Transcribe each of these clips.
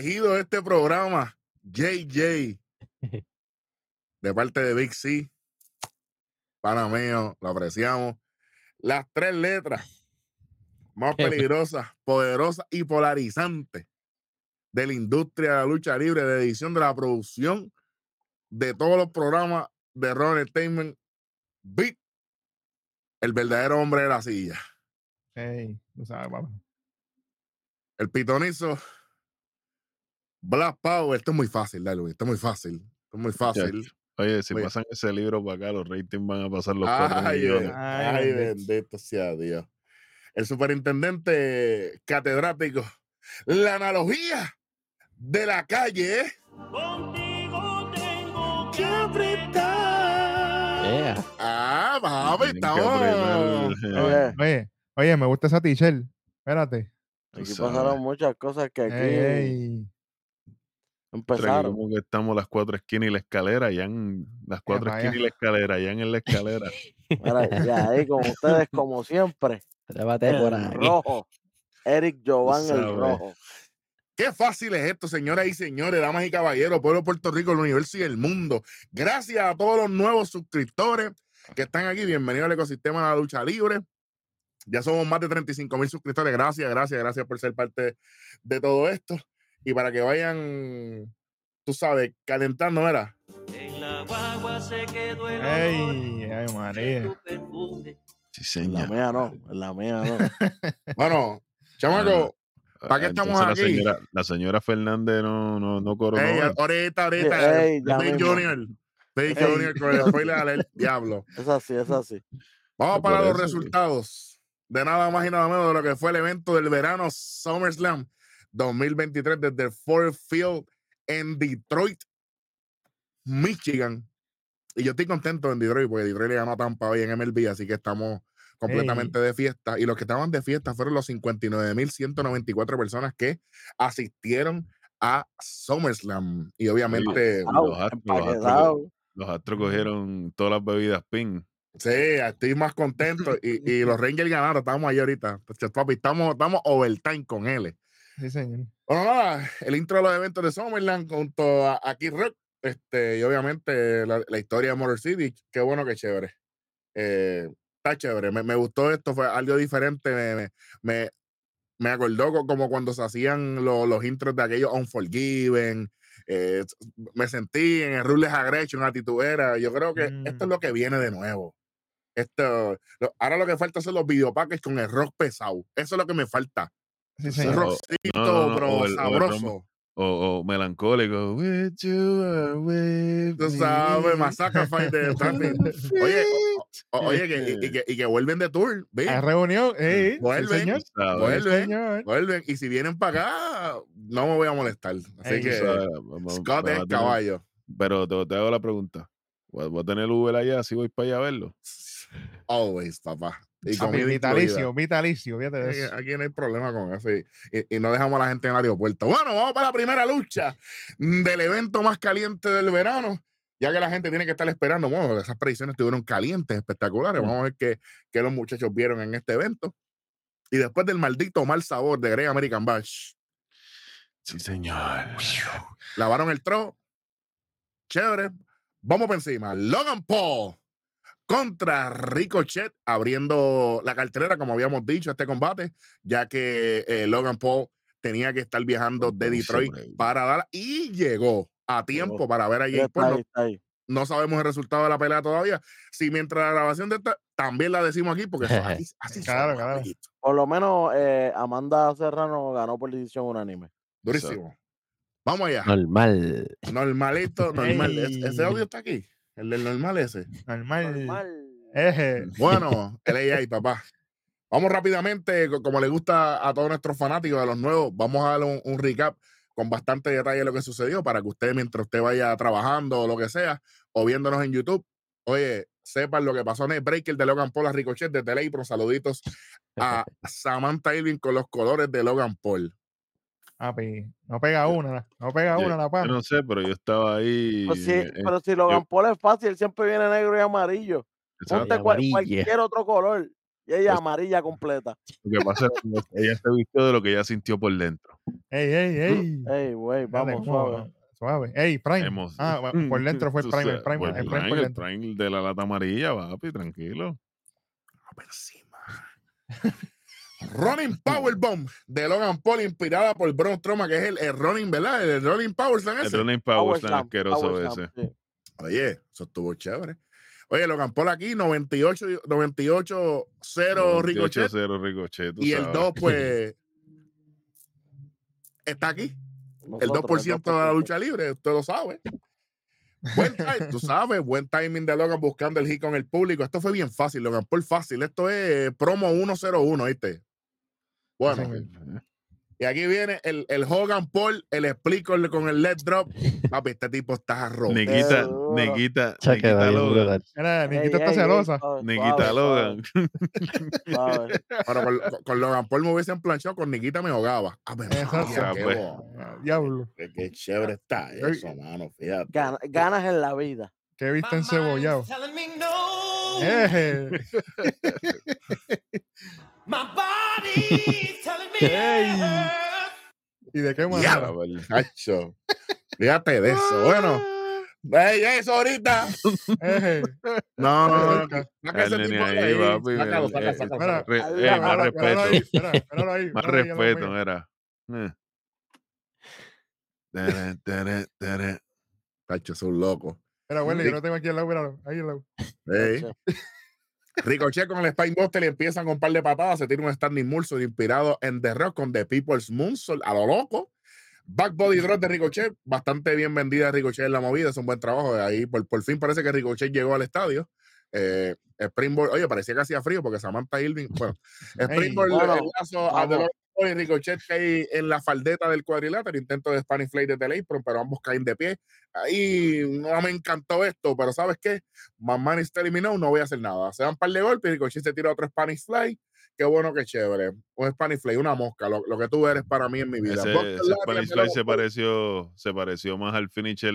elegido de este programa, JJ, de parte de Big C. Pana mío, lo apreciamos. Las tres letras más peligrosas, poderosas y polarizantes de la industria de la lucha libre, de edición de la producción de todos los programas de Ron Entertainment. Big, el verdadero hombre de la silla. Ey, tú sabes, papá. El pitonizo. Black Power. Esto es muy fácil, Darwin. Esto es muy fácil. Esto es muy fácil. Oye, si Oye. pasan ese libro para acá, los ratings van a pasar los cuatro Ay, millones. Ay, ay, bendito. sea Dios. El superintendente catedrático. La analogía de la calle. ¿eh? Contigo tengo que Yeah. Ah, que estamos. apretar, Oye, oye, oye, me gusta esa t-shirt. Espérate. Aquí pasaron muchas cosas que aquí Ey, empezaron. como que estamos las cuatro esquinas y la esquina, ya en las cuatro esquinas y la escalera, ya en la escalera. Mira, y ahí con ustedes, como siempre, Trépate por ahí. rojo. Eric Jovan el rojo. Qué fácil es esto, señoras y señores, damas y caballeros, pueblo de Puerto Rico, el universo y el mundo. Gracias a todos los nuevos suscriptores que están aquí. Bienvenidos al ecosistema de la lucha libre. Ya somos más de 35 mil suscriptores. Gracias, gracias, gracias por ser parte de todo esto. Y para que vayan, tú sabes, calentando, ¿verdad? En la guagua se quedó el Ey, olor ay, María. En la mía no, en la mía no. Bueno, chamaco, ¿para qué Ah, estamos entonces aquí? La señora, la señora Fernández no, no, no coronó. ey, ahorita, ahorita. Ey, mismo. Junior. Big Ey. Junior con el spoiler alert, diablo. Es así, es así. Vamos para los eso, resultados de nada más y nada menos de lo que fue el evento del verano SummerSlam 2023 desde el Ford Field en Detroit, Michigan. Y yo estoy contento en Detroit porque Detroit le ganó a Tampa hoy en MLB, así que estamos completamente de fiesta. Y los que estaban de fiesta fueron los 59.194 personas que asistieron a SummerSlam. Y obviamente, los astros, los astros, empaquetado. los astros cogieron todas las bebidas pin. Sí, estoy más contento. y, y los Rangers ganaron, estamos ahí ahorita. Entonces, papi, estamos, estamos overtime con él. Sí, señor. Bueno, nada, el intro de los eventos de Summerland junto a, a Kid Rock. Este, y obviamente la, la historia de Motor City. Qué bueno, qué chévere. Eh, está chévere. Me, me gustó esto, fue algo diferente. Me, me, me, acordó co- como cuando se hacían lo- los intros de aquellos Unforgiven. eh, me sentí en el Rules Aggression, actitudera. Yo creo que esto es Mm. lo que viene de nuevo. Esto, lo- ahora lo que falta son los videopaques con el rock pesado. Eso es lo que me falta. Sí, no, no, no, pero o el- sabroso. O, o melancólico. With you or with Tú sabes. Massacre de Trapping. Oye, o- o- oye, que, y, y que, y que vuelven de tour. Hay reunión. Ey, sí, Vuelven. señor. Sí, Vuelven, señor. vuelven. Y si vienen para acá, no me voy a molestar. Así Ey, que Scott a es caballo. Pero te, te hago la pregunta. ¿Voy voy a tener Uber allá si voy para allá a verlo? Always, papá. Y Papi, comida vitalicio, vitalicio, fíjate eso. aquí no hay problema con eso. Y, y- y no dejamos a la gente en el aeropuerto. Bueno, vamos para la primera lucha del evento más caliente del verano. Ya que la gente tiene que estar esperando. Bueno, esas predicciones estuvieron calientes, espectaculares. Vamos a ver qué, qué los muchachos vieron en este evento. Y después del maldito mal sabor de Grey American Bash, Sí, señor. lavaron el tro. Chévere. Vamos por encima. Logan Paul contra Ricochet, abriendo la cartelera, como habíamos dicho, este combate, ya que eh, Logan Paul tenía que estar viajando de Detroit para Dallas y llegó a tiempo Llegó. para ver a está Paul. ahí, No, sabemos el resultado de la pelea todavía. Si mientras la grabación de esta, también la decimos aquí, porque así, así Claro, claro. Por lo menos eh, Amanda Serrano ganó por decisión unánime. Durísimo. Vamos allá. Normal. Normalito, normal. ¿Es- ¿Ese audio está aquí? El del normal ese. Normal. Normal. Eje. Bueno, el AI, papá. Vamos rápidamente, co- como le gusta a todos nuestros fanáticos, a los nuevos, vamos a darle un, un recap con bastante detalle de lo que sucedió para que usted, mientras usted vaya trabajando o lo que sea, o viéndonos en YouTube, oye, sepan lo que pasó en el Breaker de Logan Paul a Ricochet desde Leipro. Saluditos a Samantha Irving con los colores de Logan Paul. Papi, no pega una, no pega Yo- una la Yo pana. no sé, pero yo estaba ahí. Pues sí, eh, pero si Logan Paul es fácil, siempre viene negro y amarillo. Ponte cual- cualquier otro color. Y ella amarilla completa. Lo que pasa es que ella se vistió de lo que ella sintió por dentro. Ey, ey, ey. Ey, güey, vamos, suave. suave. Suave. Ey, Prime. Hemos- Ah, bueno, por dentro fue el Prime, el Prime, pues, el Prime el dentro. Prime de la lata amarilla, papi, tranquilo. por encima. Running Powerbomb de Logan Paul, inspirada por Braun Strowman, que es el, el Running, ¿verdad? El Running Power Slam El. Running Power Power tan Slam, asqueroso Power ese. Slam, sí. Oye, eso estuvo chévere. Oye, Logan Paul aquí, 98, 98 0 Ricochet. 0 Ricochet, Y el sabes. 2, pues, está aquí. El Nosotros, 2% de la lucha libre, usted lo sabe. Buen time, tú sabes, buen timing de Logan buscando el hit con el público. Esto fue bien fácil, Logan Paul fácil. Esto es promo 101, ¿viste? Bueno, y aquí viene el, el Hogan Paul, el explico con el let drop. Papi, este tipo está roto. Niquita, duro. Niquita, Cha, quedó Niquita bien Logan. Mira, Nikita está celosa. suave, Logan. Pero con, con- Logan Paul me hubiesen planchado, con Nikita me ahogaba. A ver, Exacto. Ah, pues. Diablo. qué- qué chévere está eso, mano. Fíjate. Gana- ganas en la vida. Qué viste encebollado. No. Eh, My body's telling me Ey. yes. ¿Y de qué Ah, manera? Cacho. Fíjate de eso. Bueno, ey, eso ahorita. No, no, no. Saca ese tipo ahí, ahí. papi, Sácalo, sácalo, Mira, sácalo. Re- Ahí, eh, mira, más ahí, respeto. mira, ahí, Más ahí, respeto, mía. mira. Eh. Tere, tere, tere. Cacho, es un loco. Mira, Welly, yo lo tengo aquí al lado, míralo, ahí al lado. Ey. Ricochet con el Spine Buster y empiezan con un par de patadas. Se tira un standing moonsault inspirado en The Rock con The People's Moonsault a lo loco. Back Body Drop de Ricochet, bastante bien vendida Ricochet en la movida, es un buen trabajo. Ahí por, por fin parece que Ricochet llegó al estadio. Eh, Springboard, oye, parecía que hacía frío porque Samantha Irving, bueno, Springboard bueno, el lazo a y Ricochet cae en la faldeta del cuadrilátero, intento de Spanish Fly desde el apron, pero ambos caen de pie. Ahí no me encantó esto, pero ¿sabes qué? Man is telling me no, voy a hacer nada. Se dan un par de golpes y Ricochet se tira otro Spanish Fly. Qué bueno, qué chévere. Un Spanish Fly, una mosca, lo, lo que tú eres para mí en mi vida. Ese, ese Spanish Fly se pareció, se pareció más al finisher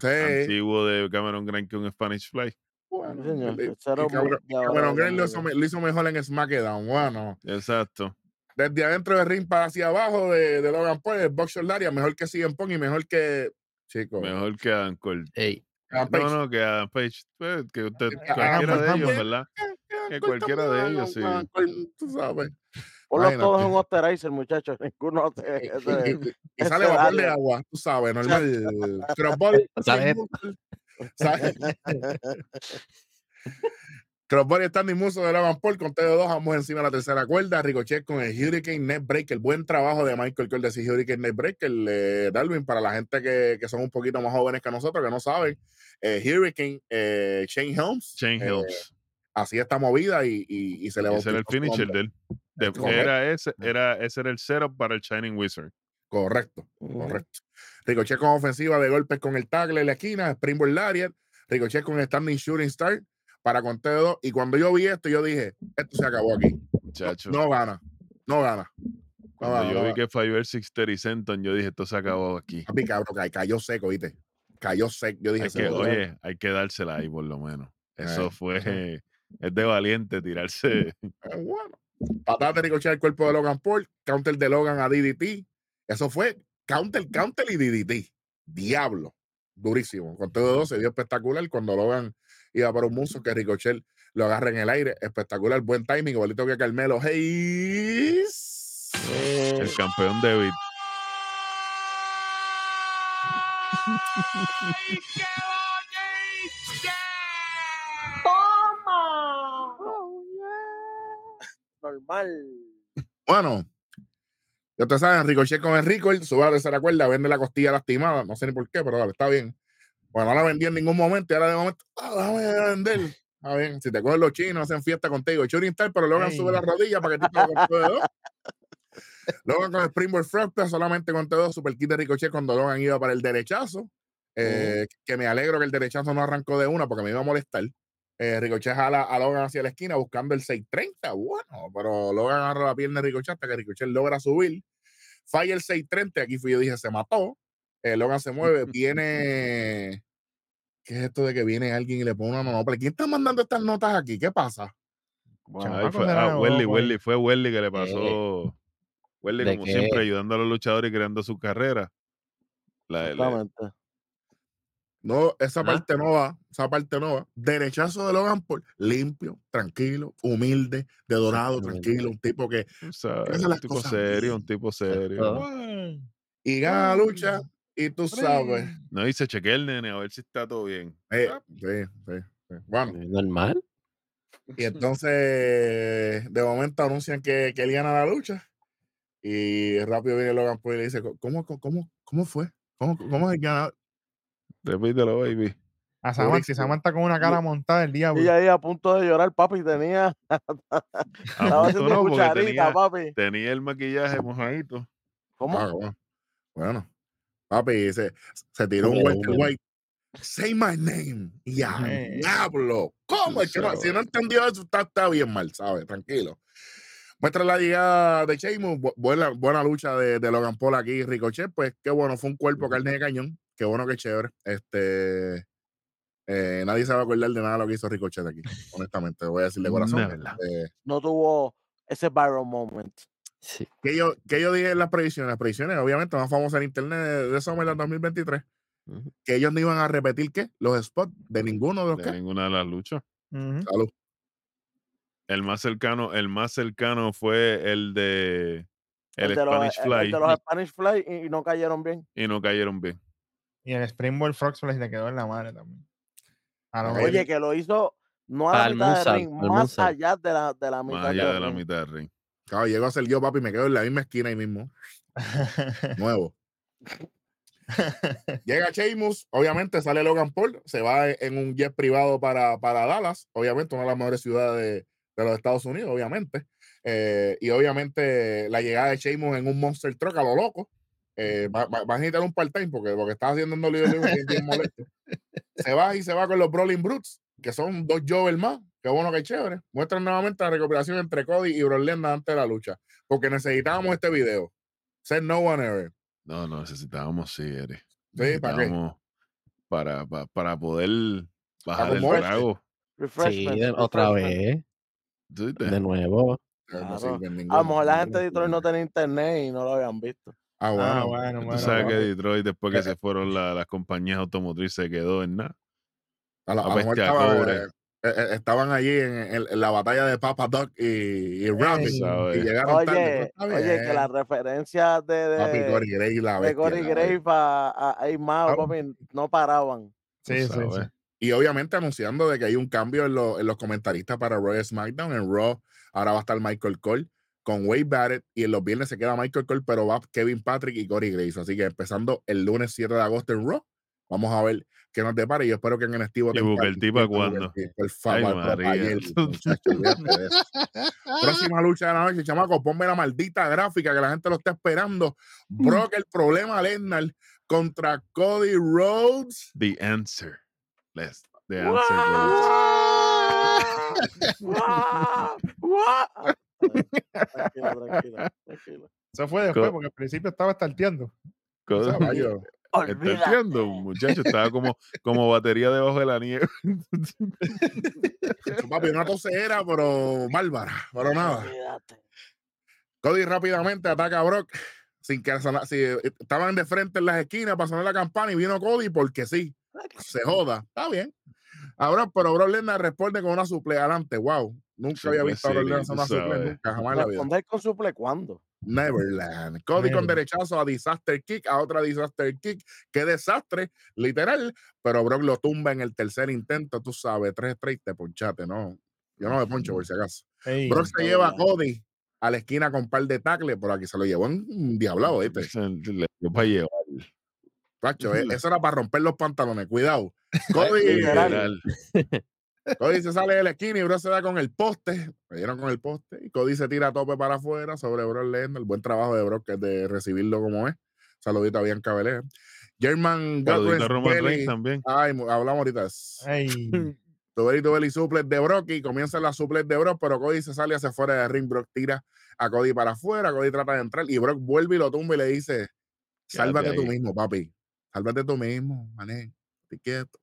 Sí, antiguo de Cameron Grimes que un Spanish Fly. bueno, Sí, señor. Cameron- Cameron Grimes lo hizo, lo hizo mejor en SmackDown. Bueno, Exacto. Desde adentro del ring para hacia abajo de, de Logan Paul, el Boxer Lariat, mejor que CM Punk y mejor que. Chicos, Mejor que Adam Cole. Ey, Adam Page. No, no, que Adam Page. pues, que usted, cualquiera de ellos. ¿verdad? Que cualquiera de ellos, sí. Tú sabes. Ponlos todos en Osterizer, muchachos. Ninguno te. Y, ese- y- y ese sale vapor de agua, tú sabes, normal. Crossbody. ¿Sabes? ¿sabes? Crossbody standing muso de Logan Paul con TD2, ambos encima de la tercera cuerda. Ricochet con el Hurricane Net Breaker. Buen trabajo de Michael Cole de ese Hurricane Net Breaker. eh, Darwin, para la gente que, que son un poquito más jóvenes que nosotros, que no saben. eh, Hurricane, eh, Shane Helms. Shane eh, Helms. así esta movida y, y, y se le ese era el finisher de él. De- era ese, era, ese era el setup para el Shining Wizard. Correcto. Ujú. Correcto. Ricochet con ofensiva de golpes con el tackle en la esquina, Springboard Lariat, Ricochet con standing shooting star para conteo de dos. Y cuando yo vi esto, yo dije, esto se acabó aquí. Muchacho. No gana, no gana. Cuando no, yo no, vi que fue ver 630 Senton, yo dije, esto se acabó aquí. Papi, cabrón, ca- cayó seco, ¿viste? Cayó seco. Yo dije, Hay que, oye, hay que dársela ahí por lo menos. Eso Eh, fue, eso. es de valiente tirarse. Eh, bueno. Patada de Ricochet al cuerpo de Logan Paul, counter de Logan a DDT. Eso fue counter, counter y DDT. Diablo. Durísimo. Con todo dos se vio espectacular cuando Logan iba para un muso que Ricochet lo agarra en el aire. Espectacular, buen timing, igualito que Carmelo Hayes. El campeón David. Normal. Bueno, ya ustedes saben, Ricochet con el Rico, sube a la tercera cuerda, vende la costilla lastimada, no sé ni por qué, pero dale, está bien. Bueno, no la vendí en ningún momento y ahora de momento, ah, déjame vender. Bien, si te cogen los chinos, hacen fiesta contigo. Shooting Star, pero Logan Ey. sube la rodilla para que te con todo. Logan con el Springboard Frog, pero solamente con todo, super kit de Ricochet cuando Logan iba para el derechazo. eh, Que me alegro que el derechazo no arrancó de una porque me iba a molestar. Eh, Ricochet jala a Logan hacia la esquina buscando el 630. Bueno, pero Logan agarra la pierna de Ricochet hasta que Ricochet logra subir. Falla el 630. Aquí fui yo dije, se mató. Eh, Logan se mueve. Viene. ¿Qué es esto de que viene alguien y le pone una manopla? ¿Quién está mandando estas notas aquí? ¿Qué pasa? Bueno, fue, ah, Welly, pues. Welly, fue Welly que le pasó. Welly, ¿de como qué? siempre, ayudando a los luchadores y creando su carrera. La- exactamente. No, esa Ah. parte no va, esa parte no va. Derechazo de Logan Paul, limpio, tranquilo, humilde, de dorado, tranquilo, un tipo que un tipo cosas serio, un tipo serio. Y gana la lucha y tú sabes. No dice chequeé el nene a ver si está todo bien. eh, Ah, sí, sí, sí. Bueno, Normal. y entonces de momento anuncian que, que él gana la lucha y rápido viene Logan Paul y le dice, ¿cómo, cómo, cómo, cómo fue? ¿Cómo, cómo es el ganador? Repítelo, baby. A Samantha, Durísimo. Samantha con una cara montada el diablo. Y ahí a punto de llorar, papi, tenía. Estaba haciendo no, cucharita, tenía, papi. tenía el maquillaje mojadito. ¿Cómo? Ah, bueno. Bueno, papi, se, se tiró un húmedo. White. Say my name. Y a Eh. diablo. ¿Cómo? Es que no- si no entendió eso, está, está bien mal, ¿sabes? Tranquilo. Muestra la llegada de Sheamus. bu- Buena, buena lucha de, de Logan Paul aquí, Ricochet. Pues qué bueno, fue un cuerpo carne de cañón. Qué bueno, qué chévere. Este. eh, nadie se va a acordar de nada de lo que hizo Ricochet aquí, honestamente. Voy a decir de corazón. Eh, No tuvo ese viral moment. Sí. que yo, que yo dije en las predicciones, las predicciones, obviamente, más famosas en internet de, de Summerland 2023, Ujú. que ellos no iban a repetir qué, los spots de ninguno de los De que. ninguna de las luchas. Salud. El más cercano, el más cercano fue el de el, de los, Spanish el- Fly de los Spanish Fly y, y no cayeron bien. y no cayeron bien. Y el Springboard Frog se le quedó en la madre también. Oye, que lo hizo no a la mitad del ring, más allá de la, de la mitad Más allá del de la mitad del ring. Claro, llego a ser yo, papi, me quedo en la misma esquina ahí mismo. Nuevo. Llega Sheamus, obviamente sale Logan Paul, se va en un jet privado para, para Dallas, obviamente una de las mejores ciudades de, de los Estados Unidos, obviamente. Eh, y obviamente la llegada de Sheamus en un Monster Truck a lo loco. Eh, va, va- va a necesitar un part-time porque, porque está haciendo bien molesto. Se va y se va con los Brawling Brutes, que son dos Jovers más. Qué bueno que chévere. Muestran nuevamente la recuperación entre Cody y Brock Lesnar antes de la lucha. Porque necesitábamos este video. Said no one ever. No, no, necesitábamos sí, Eri. Sí, ¿para qué? Para, para, para poder bajar el trago. Sí, otra vez. De nuevo. Claro. A lo mejor la gente de Detroit no tenía internet y no lo habían visto. Ah, bueno. Ah, bueno, Tú bueno. sabes que. Detroit, después que Eh, se fueron la- las compañías automotrices, se quedó en nada. A, la- a a lo mejor bestia estaba, cobre. Eh, eh, eh, estaban allí en, en- en la batalla de Papa Doc y, y Rabbit. Y llegaron tarde. Oye, oye, que las referencias de, Papi, de, Corey Graves, la de bestia, Corey la Graves bestia. a, a, Ah. papi, no paraban. Sí, sí. Y obviamente anunciando de que hay un cambio en, lo- en los comentaristas para Raw SmackDown. En Raw ahora va a estar Michael Cole con Wade Barrett y en los viernes se queda Michael Cole, pero va Kevin Patrick y Corey Graves. Así que empezando el lunes 7 de agosto en Raw, vamos a ver qué nos depara. Y yo espero que en el Estivo ¿Y Booker T pa' cuándo? Por favor. Próxima lucha de la noche, chamaco. Ponme la maldita gráfica que la gente lo está esperando. Brock, el problema Lesnar contra Cody Rhodes. The answer. Les, the answer. ¡Guau! Tranquilo, tranquilo, tranquilo. Eso fue después, Co- porque al principio estaba estarteando. Cody- Caballo. Está entiendo, muchacho. Estaba como, como batería debajo de la nieve. Papi, una tosera, pero bárbara, pero nada. Olvídate. Cody rápidamente ataca a Brock sin que si, eh, estaban de frente en las esquinas para sonar la campana y vino Cody porque sí. Se joda. Está bien. A Brock, pero Brock Lesnar responde con una suple adelante. Wow. Nunca había Suple visto a Brock Lesnar hacer una suple, nunca, jamás en la vida. Responder con suple cuándo. Neverland. Cody con derechazo a Disaster Kick, a otra Disaster Kick. Qué desastre, literal. Pero Brock lo tumba en el tercer intento, tú sabes, tres straight, te ponchate, ¿no? Yo no me poncho por si acaso. Ey, Brock se lleva a. Cody a la esquina con un par de tacles, por aquí se lo llevó en un diablado, ¿viste? Le dio para llevar. Tacho, eh, eso era para romper los pantalones, cuidado. Cody. Cody se sale de la esquina y Brock se da con el poste. Me dieron con el poste. Y Cody se tira a tope para afuera sobre Brock Lesnar. El buen trabajo de Brock que es de recibirlo como es. Saludito a Bianca Belair. German Belly. Reigns también. Ay, hablamos ahorita. de eso. ey, Tubeli Tubeli suples de Brock y comienza la suples de Brock, pero Cody se sale hacia afuera del ring. Brock tira a Cody para afuera. Cody trata de entrar y Brock vuelve y lo tumba y le dice: Sálvate tú mismo, papi. Sálvate tú mismo, mané. Te quieto.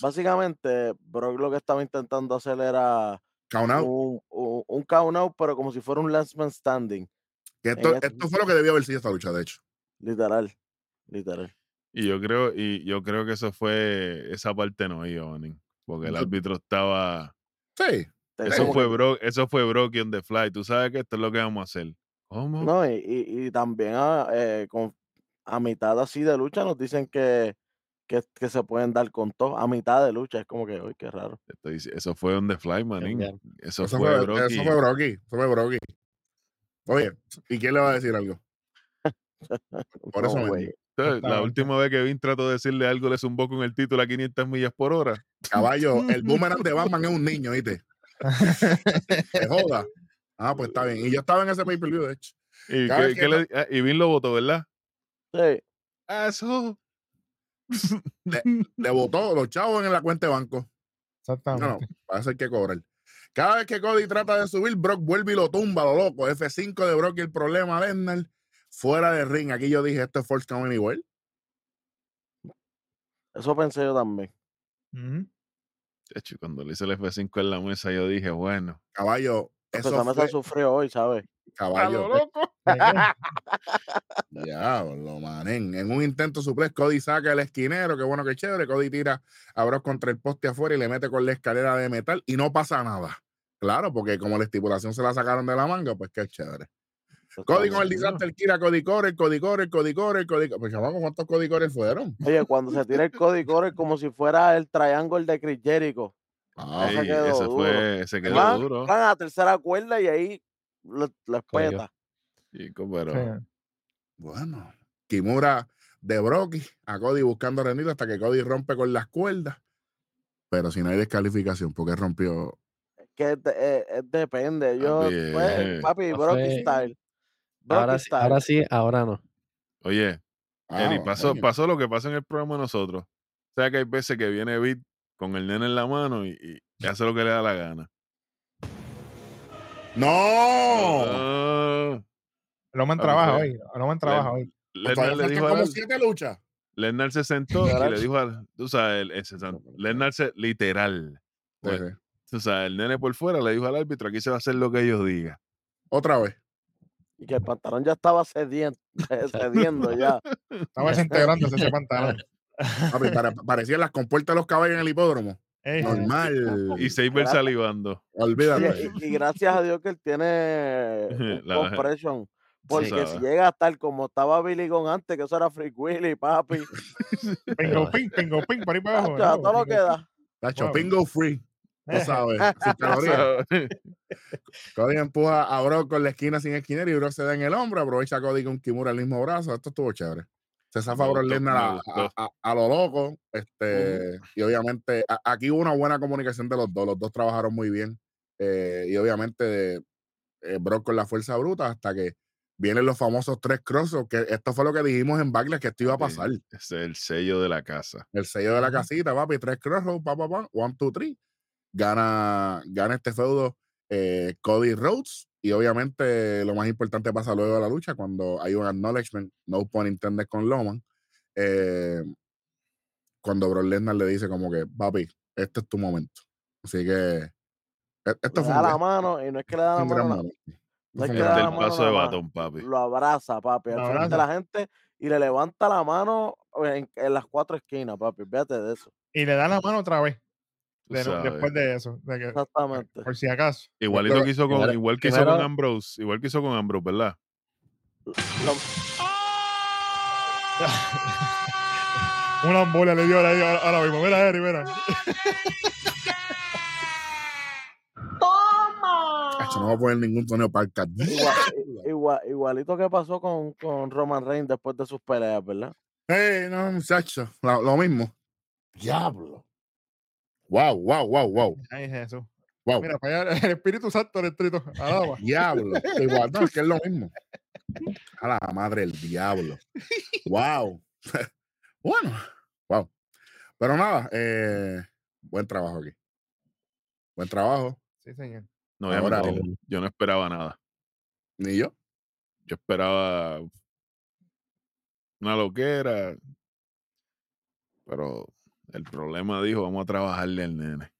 Básicamente, Brock lo que estaba intentando hacer era Count out. un, un, un count out, pero como si fuera un last man standing. Que esto, este- fue lo que debió haber sido esta lucha, de hecho. Literal. Literal. Y yo creo, y yo creo que eso fue, esa parte no iba, Porque el árbitro estaba. Sí. Eso fue que- bro, eso fue Brocky on the fly. Tú sabes que esto es lo que vamos a hacer. ¿Cómo? No, y, y, y también a, eh, con, a mitad así de lucha nos dicen que, que, que se pueden dar con todo. A mitad de lucha es como que, uy, qué raro. Te estoy eso fue on the fly, manín. Eso, Eso fue Brocky. eso fue Brocky. Eso fue Brocky. Oye, ¿y quién le va a decir algo? Por eso No. ¿Sabes? La última vez que Vin trató de decirle algo, le zumbó con el título a 500 millas por hora. Caballo, el boomerang de Batman es un niño, ¿viste? Se joda. Ah, pues está bien. Y yo estaba en ese pay-per-view, de hecho. Y, que- que le- ah, y Vin lo votó, ¿verdad? Sí. Eso. Le botó los chavos en la cuenta de banco. No, no, Exactamente. para eso hay que cobrar. Cada vez que Cody trata de subir, Brock vuelve y lo tumba, lo loco. F5 de Brock y el problema, Lesnar. Fuera de ring. Aquí yo dije, esto es Force Count Anywhere. Eso pensé yo también. De hecho, cuando le hice el F5 en la mesa, yo dije, bueno. Caballo, Eso eso me fue, sufrió hoy, ¿sabes? Caballo. loco. Diablo, manen. En un intento suplex, Cody saca el esquinero, qué bueno que chévere. Cody tira a Brock contra el poste afuera y le mete con la escalera de metal y no pasa nada. Claro, porque como la estipulación se la sacaron de la manga, pues qué chévere. Cody con el disaster Kira, Cody corre, Cody corre, Cody corre, Cody. Pues chamaco, ¿cuántos Cody corre fueron? Oye, cuando se tira el Cody Core como si fuera el triángulo de Chris Jericho. Ah, Ese Ey, quedó ese duro. fue, ese quedó Van, duro. van a la tercera cuerda y ahí Coño. espeta. Chico, pero Sí. Bueno, Kimura de Brocky a Cody buscando rendido hasta que Cody rompe con las cuerdas. Pero si no hay descalificación, porque rompió. Que es eh, depende. Yo, Papi, pues, papi, no Brocky style. Brocky Ahora sí, style. ahora sí, ahora no. oye, Ah, Eri, pasó, pasó lo que pasa en el programa de nosotros. O sea que hay veces que viene Beat con el nene en la mano y, y hace lo que le da la gana. ¡No! El hombre Ah, trabaja pues, hoy. El hombre trabaja hoy. Lesnar Todavía le faltan dijo a como Al- siete luchas. Lesnar se sentó y le dijo al, tú sabes, el, ese Lesnar se, literal, Pues, sí. tú sabes, el nene por fuera le dijo al árbitro, aquí se va a hacer lo que ellos digan. Otra vez. Y que el pantalón ya estaba cediendo, cediendo ya. Estaba desintegrándose ese pantalón. Papi, pare- parecían las compuertas de los caballos en el hipódromo. Normal. Y Saber Gracias. salivando. Olvídate. Y, y- y gracias a Dios que él tiene compression. Porque si llega a estar como estaba Billy Gon antes, que eso era Free Willy, papi. Pingo ping, pingo ping, por ahí para abajo. tacho, todo lo que Pingo da. Tacho, pingo free. Tú sabes. sin calorías. ¿Sabes? Cody empuja a Brock con la esquina sin esquinero y Brock se da en el hombro. Aprovecha a Cody con Kimura el mismo brazo. Esto estuvo chévere. Se zafa me a, a- a- lo loco. Este, Y obviamente a- aquí hubo una buena comunicación de los dos. Los dos trabajaron muy bien. Eh, y obviamente eh, Brock con la fuerza bruta hasta que vienen los famosos tres crossos. Que esto fue lo que dijimos en Backlash que esto iba a pasar. Ese es el sello de la casa. El sello de la casita, papi, tres crossroads, pa, pa, pa, one, two, three. Gana, gana este feudo eh, Cody Rhodes. Y obviamente lo más importante pasa luego de la lucha cuando hay un acknowledgement, no pun intended con Loman. eh, cuando Brock Lesnar le dice como que, papi, este es tu momento. Así que e- esto Le fue da la gran- mano y no es que le da la mano, momento. no es que le da la el mano paso de batón, papi. lo abraza, papi, al frente de la gente y le levanta la mano en, en las cuatro esquinas, papi. Fíjate de eso. Y le da la mano otra vez. De después de eso. de que- Exactamente. por si acaso. Igualito que hizo con, primero- igual que hizo con Ambrose, igual que hizo con Ambrose, ¿verdad? Lo- Una embolia le dio ahora, mismo. Mira, Eri, mira. No voy a poner ningún sonido para el igual- igual- igualito que pasó con, con Roman Reigns después de sus peleas, ¿verdad? Hey, no, muchacho, lo, lo mismo. Diablo. Wow, wow, wow, wow. Ay, Jesús. Wow. Mira, para allá el Espíritu Santo del Trito. Alaba. Diablo. Igual, no, es que es lo mismo. A la madre del diablo. Wow. bueno, wow. Pero nada, eh, buen trabajo aquí. Buen trabajo. Sí, señor. No voy a Ahora- mentir, yo no esperaba nada. Ni yo. Yo esperaba una loquera. Pero el problema dijo, vamos a trabajarle al nene.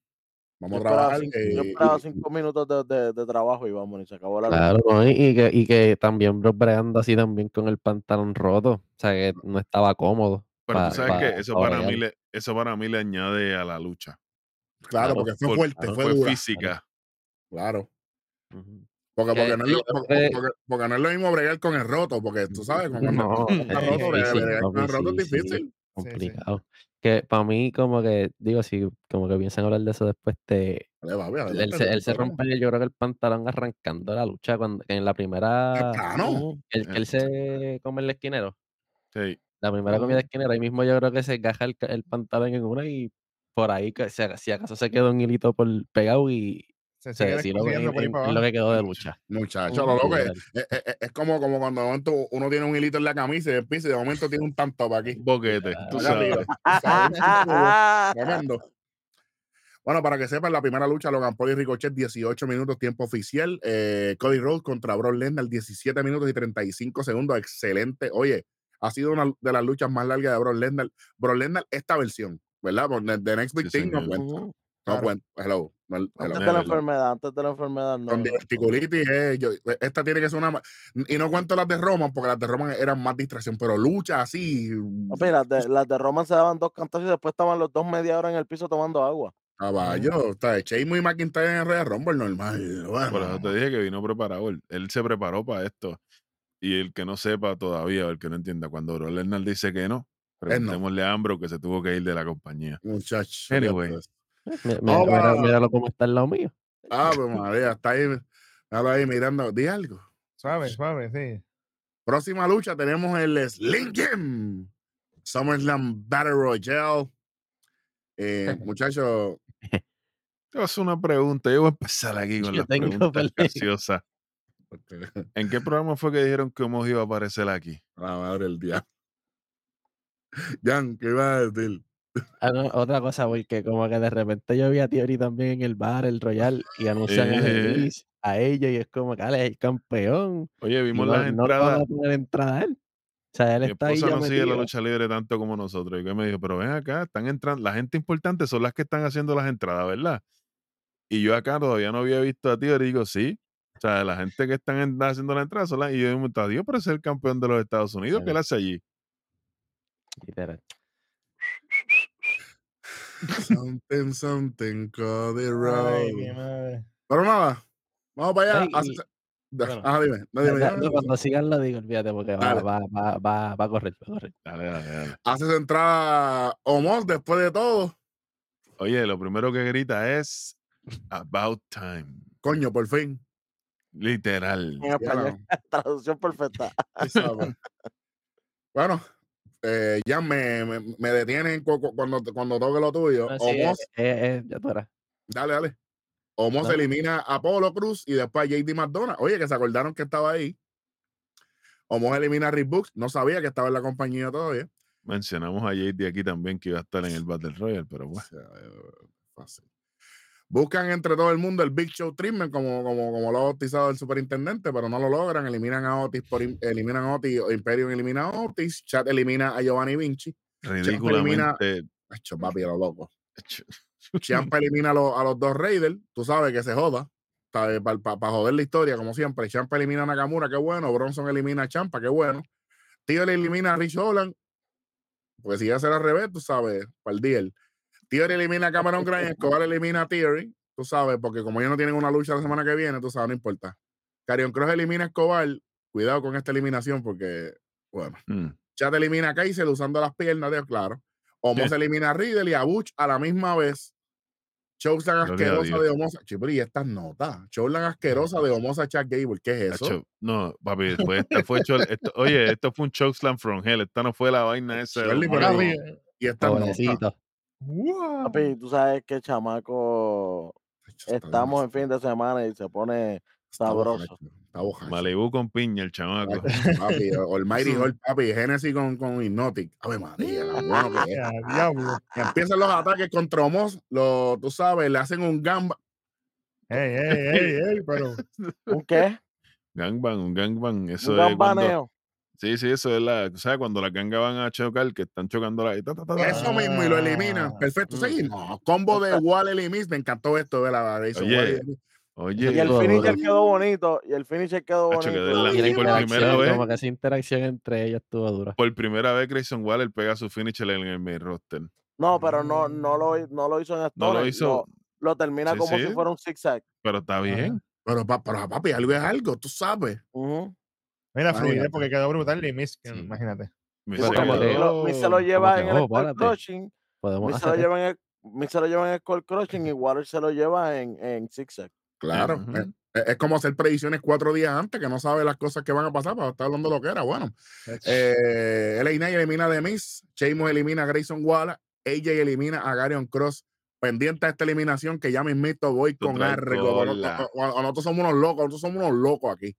Vamos Yo a trabajar. cinco, eh, yo esperaba cinco minutos de, de- de trabajo y vamos, y se acabó la lucha. Claro, ¿no? Y, que, y que también bro, bregando así también con el pantalón roto. O sea, que no estaba cómodo. Pero pa- tú sabes pa- que eso pa para mí le, eso para mí le añade a la lucha. claro, claro, porque fue Por- fuerte, claro, fue fue dura. física. Claro. Porque, Que- porque, no es lo, porque, creo- porque- porque no es lo mismo bregar con el roto, porque tú sabes, cuando No, roto, bregar con el roto es sí. difícil. complicado. Que para mí, como que, digo, si como que piensan hablar de eso después, te, él, se, él se rompe, yo creo que el pantalón arrancando la lucha cuando en la primera. Ujú, El que él se come el esquinero. Sí. La primera comida de esquinero, ahí mismo yo creo que se encaja el, el pantalón en una y por ahí, si, si acaso se quedó un hilito por pegado y Se en- en lo que quedó de lucha. Muchacho, lo loco es, Literal. es, es- es como, como cuando de momento uno tiene un hilito en la camisa y el piso y de momento tiene un tanto para aquí. Boquete. Tú sabes. Tremendo. Bueno, para que sepan, la primera lucha, Logan Paul y Ricochet, 18 minutos, tiempo oficial. Eh, Cody Rhodes contra Brock Lesnar, 17 minutos y 35 segundos. Excelente. Oye, ha sido una de las luchas más largas de Brock Lesnar. Brock Lesnar, esta versión, ¿verdad? Porque The Next Big Sí, Thing no cuenta. No Claro. cuenta. Hello. No-. Antes de Mira, la enfermedad, antes de la enfermedad, no. Diverticulitis, eh, yo- esta tiene que ser una. Y no cuento las de Roman, porque las de Roman eran más distracción, pero lucha así. Papi, las de, las de Roman se daban dos cantazos y después estaban los dos media hora en el piso tomando agua. Caballo, está Sheamus y McIntyre en el Royal Rumble normal. Por eso Bueno, te dije que vino preparado. Él, él se preparó para esto. Y el que no sepa todavía, o el que no entienda, cuando Lesnar dice que no, Él no. preguntémosle a Ambro que se tuvo que ir de la compañía. muchacho. Anyway. Mira, para- míralo cómo está el lado mío. Ah, pues María, está ahí. Míralo ahí mirando. Di algo. Suave, suave, sí. Próxima lucha tenemos el Sling Jim. SummerSlam Battle Royale. Eh, muchachos, Te hacer una pregunta. Yo voy a empezar aquí con preguntas pelea. graciosas. ¿En qué programa fue que dijeron que Omos iba a aparecer aquí? la madre del día. Jan, ¿qué iba a decir? Otra cosa, porque como que de repente yo vi a Theory también en el bar, el Royal, y anuncian a. Elise, a ella, y es como que "Ale, es el campeón. Oye, vimos las entradas. a poner entrada a él. O sea, él Mi está ahí esposa no sigue la lucha libre tanto como nosotros. Y que me dijo, pero ven acá, están entrando, la gente importante son las que están haciendo las entradas, ¿verdad? Y yo acá todavía no había visto a ti, y digo, sí. O sea, la gente que están en- haciendo la entrada son las. Y yo me Dios, pero es el campeón de los Estados Unidos, ¿qué él hace allí? Literal. Something, something, Cody. Pero nada, vamos para allá. Ay, bueno, Ajá, dime. No, Ya- dime, ya- dime, no, cuando sigan lo digo, olvídate, porque va, va, va, va, va a correr, va a correr. Dale, dale, dale. Hace su entrada Omos después de todo. Oye, lo primero que grita es About Time. Coño, por fin. Literal. En español, traducción perfecta. bueno, eh, ya me, me, me detienen cu- cu- cuando, cuando toque lo tuyo. Sí, eh, Omos, eh, eh, ya tú dale, dale. Omos Dale. elimina a Apolo Cruz y después a JD McDonough. Oye, que se acordaron que estaba ahí. Omos elimina a Rick Books. No sabía que estaba en la compañía todavía. Mencionamos a JD aquí también que iba a estar en el Battle Royale, pero bueno. fácil. Buscan entre todo el mundo el Big Show Treatment, como, como, como lo ha bautizado el superintendente, pero no lo logran. Eliminan a Otis, por, im- eliminan a Otis, Imperium elimina a Otis, Chat elimina a Giovanni Vinci. Ridículamente. Acho, papi, a lo loco. Champa elimina a los, a los dos Raiders, tú sabes que se joda. Para joder la historia, como siempre. Champa elimina a Nakamura, qué bueno. Bronson elimina a Champa, qué bueno. Tío le elimina a Rich Holland, porque si iba a ser al revés, tú sabes, para el deal. Theory elimina a Cameron Grimes, Escobar elimina a Theory, tú sabes, porque como ellos no tienen una lucha la semana que viene, tú sabes, no importa. Carion Cross elimina a Escobar, cuidado con esta eliminación porque, bueno, Mm. Chat elimina a Kaiser usando las piernas, de claro. Omos elimina a Riddle y a Butch a la misma vez. A asquerosa de Homosa. Chipri, y estas notas. Showland asquerosa de Homosa Chat Gable. ¿Qué es eso? No, papi, después esta fue hecho- esto- oye, esto fue un chokeslam from hell. Esta no fue la vaina esa. Shirley, pero- Y estas notas. Wow. Papi, tú sabes que chamaco estamos en fin de semana y se pone sabroso. bojacho, Está bojacho. Malibú con piña, el chamaco. Papi, Almighty Hall, papi, Genesis con, con Hypnotic. Ave María, la bueno que es. Ya, diablo. Empiezan los ataques contra Homos, lo, tú sabes, le hacen un gamba. Ey, ey, ey, ey, pero. ¿Un qué? Gangbang, un gangbang. Eso Un es cuando, gambaneo. Sí, sí, eso es la. O sea, cuando las gangas van a chocar, que están chocando la. ta, ta, ta, ta. Eso mismo y lo eliminan. Ah. Perfecto, Mm. seguimos. Combo de Waller y Miz. Me encantó esto de la Grayson Oye. Oye, Y el finisher quedó bonito. Y el finisher quedó de bonito. la- Y por primera vez- como que esa interacción entre ellos estuvo dura. por primera vez Grayson Waller pega su finisher en el main roster. No, pero no, no, lo, no lo hizo en No Stoner. lo hizo, Lo, lo termina Sí, como sí. si fuera un zigzag. pero está bien. Pero, pero, papi, algo es algo, tú sabes. Ujú. Mira, fluidez porque quedó brutal y Miss, Sí. imagínate. Me Pero se lo- se lleva en el espérate. crushing. Miz se lo lleva en el, se lo lleva en el skull crushing y Waller se lo lleva en, en zigzag. Claro. Eh, eh, es como hacer predicciones cuatro días antes, que no sabe las cosas que van a pasar para estar hablando de lo que era. Bueno, eh, LA elimina de Miz, Sheamus elimina a Grayson Waller, AJ elimina a Garion Cross. Pendiente a esta eliminación que ya mismito voy con R. Nosotros somos unos locos, nosotros somos unos locos aquí.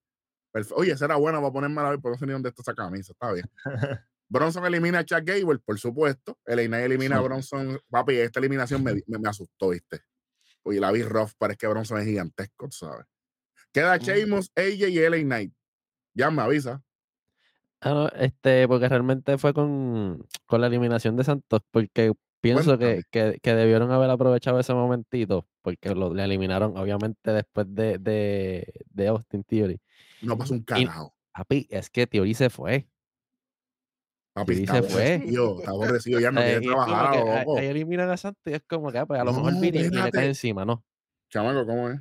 Oye, esa era buena para ponerme la pero no sé ni dónde está esa camisa, está bien. Bronson elimina a Chuck Gable, por supuesto. Knight elimina a. Bronson. Papi, esta eliminación me, me, me asustó, ¿viste? Oye, la vi rough, parece que Bronson es gigantesco, ¿sabes? Queda. Sheamus, AJ y LA Knight. Ya me avisa. Ah, no, este, porque realmente fue con, con la eliminación de Santos, porque pienso que, que, que debieron haber aprovechado ese momentito, porque lo, le eliminaron obviamente después de, de, de Austin Theory. No pasó un carajo. Papi, es que Theory se fue. Papi, Sí, está se fue. aborrecido, está aborrecido, ya no quiere y trabajar, loco. ahí eliminan a Santos y es como que ah, pues a lo mejor No, viene y le cae encima, ¿no? Chamaco, ¿cómo es?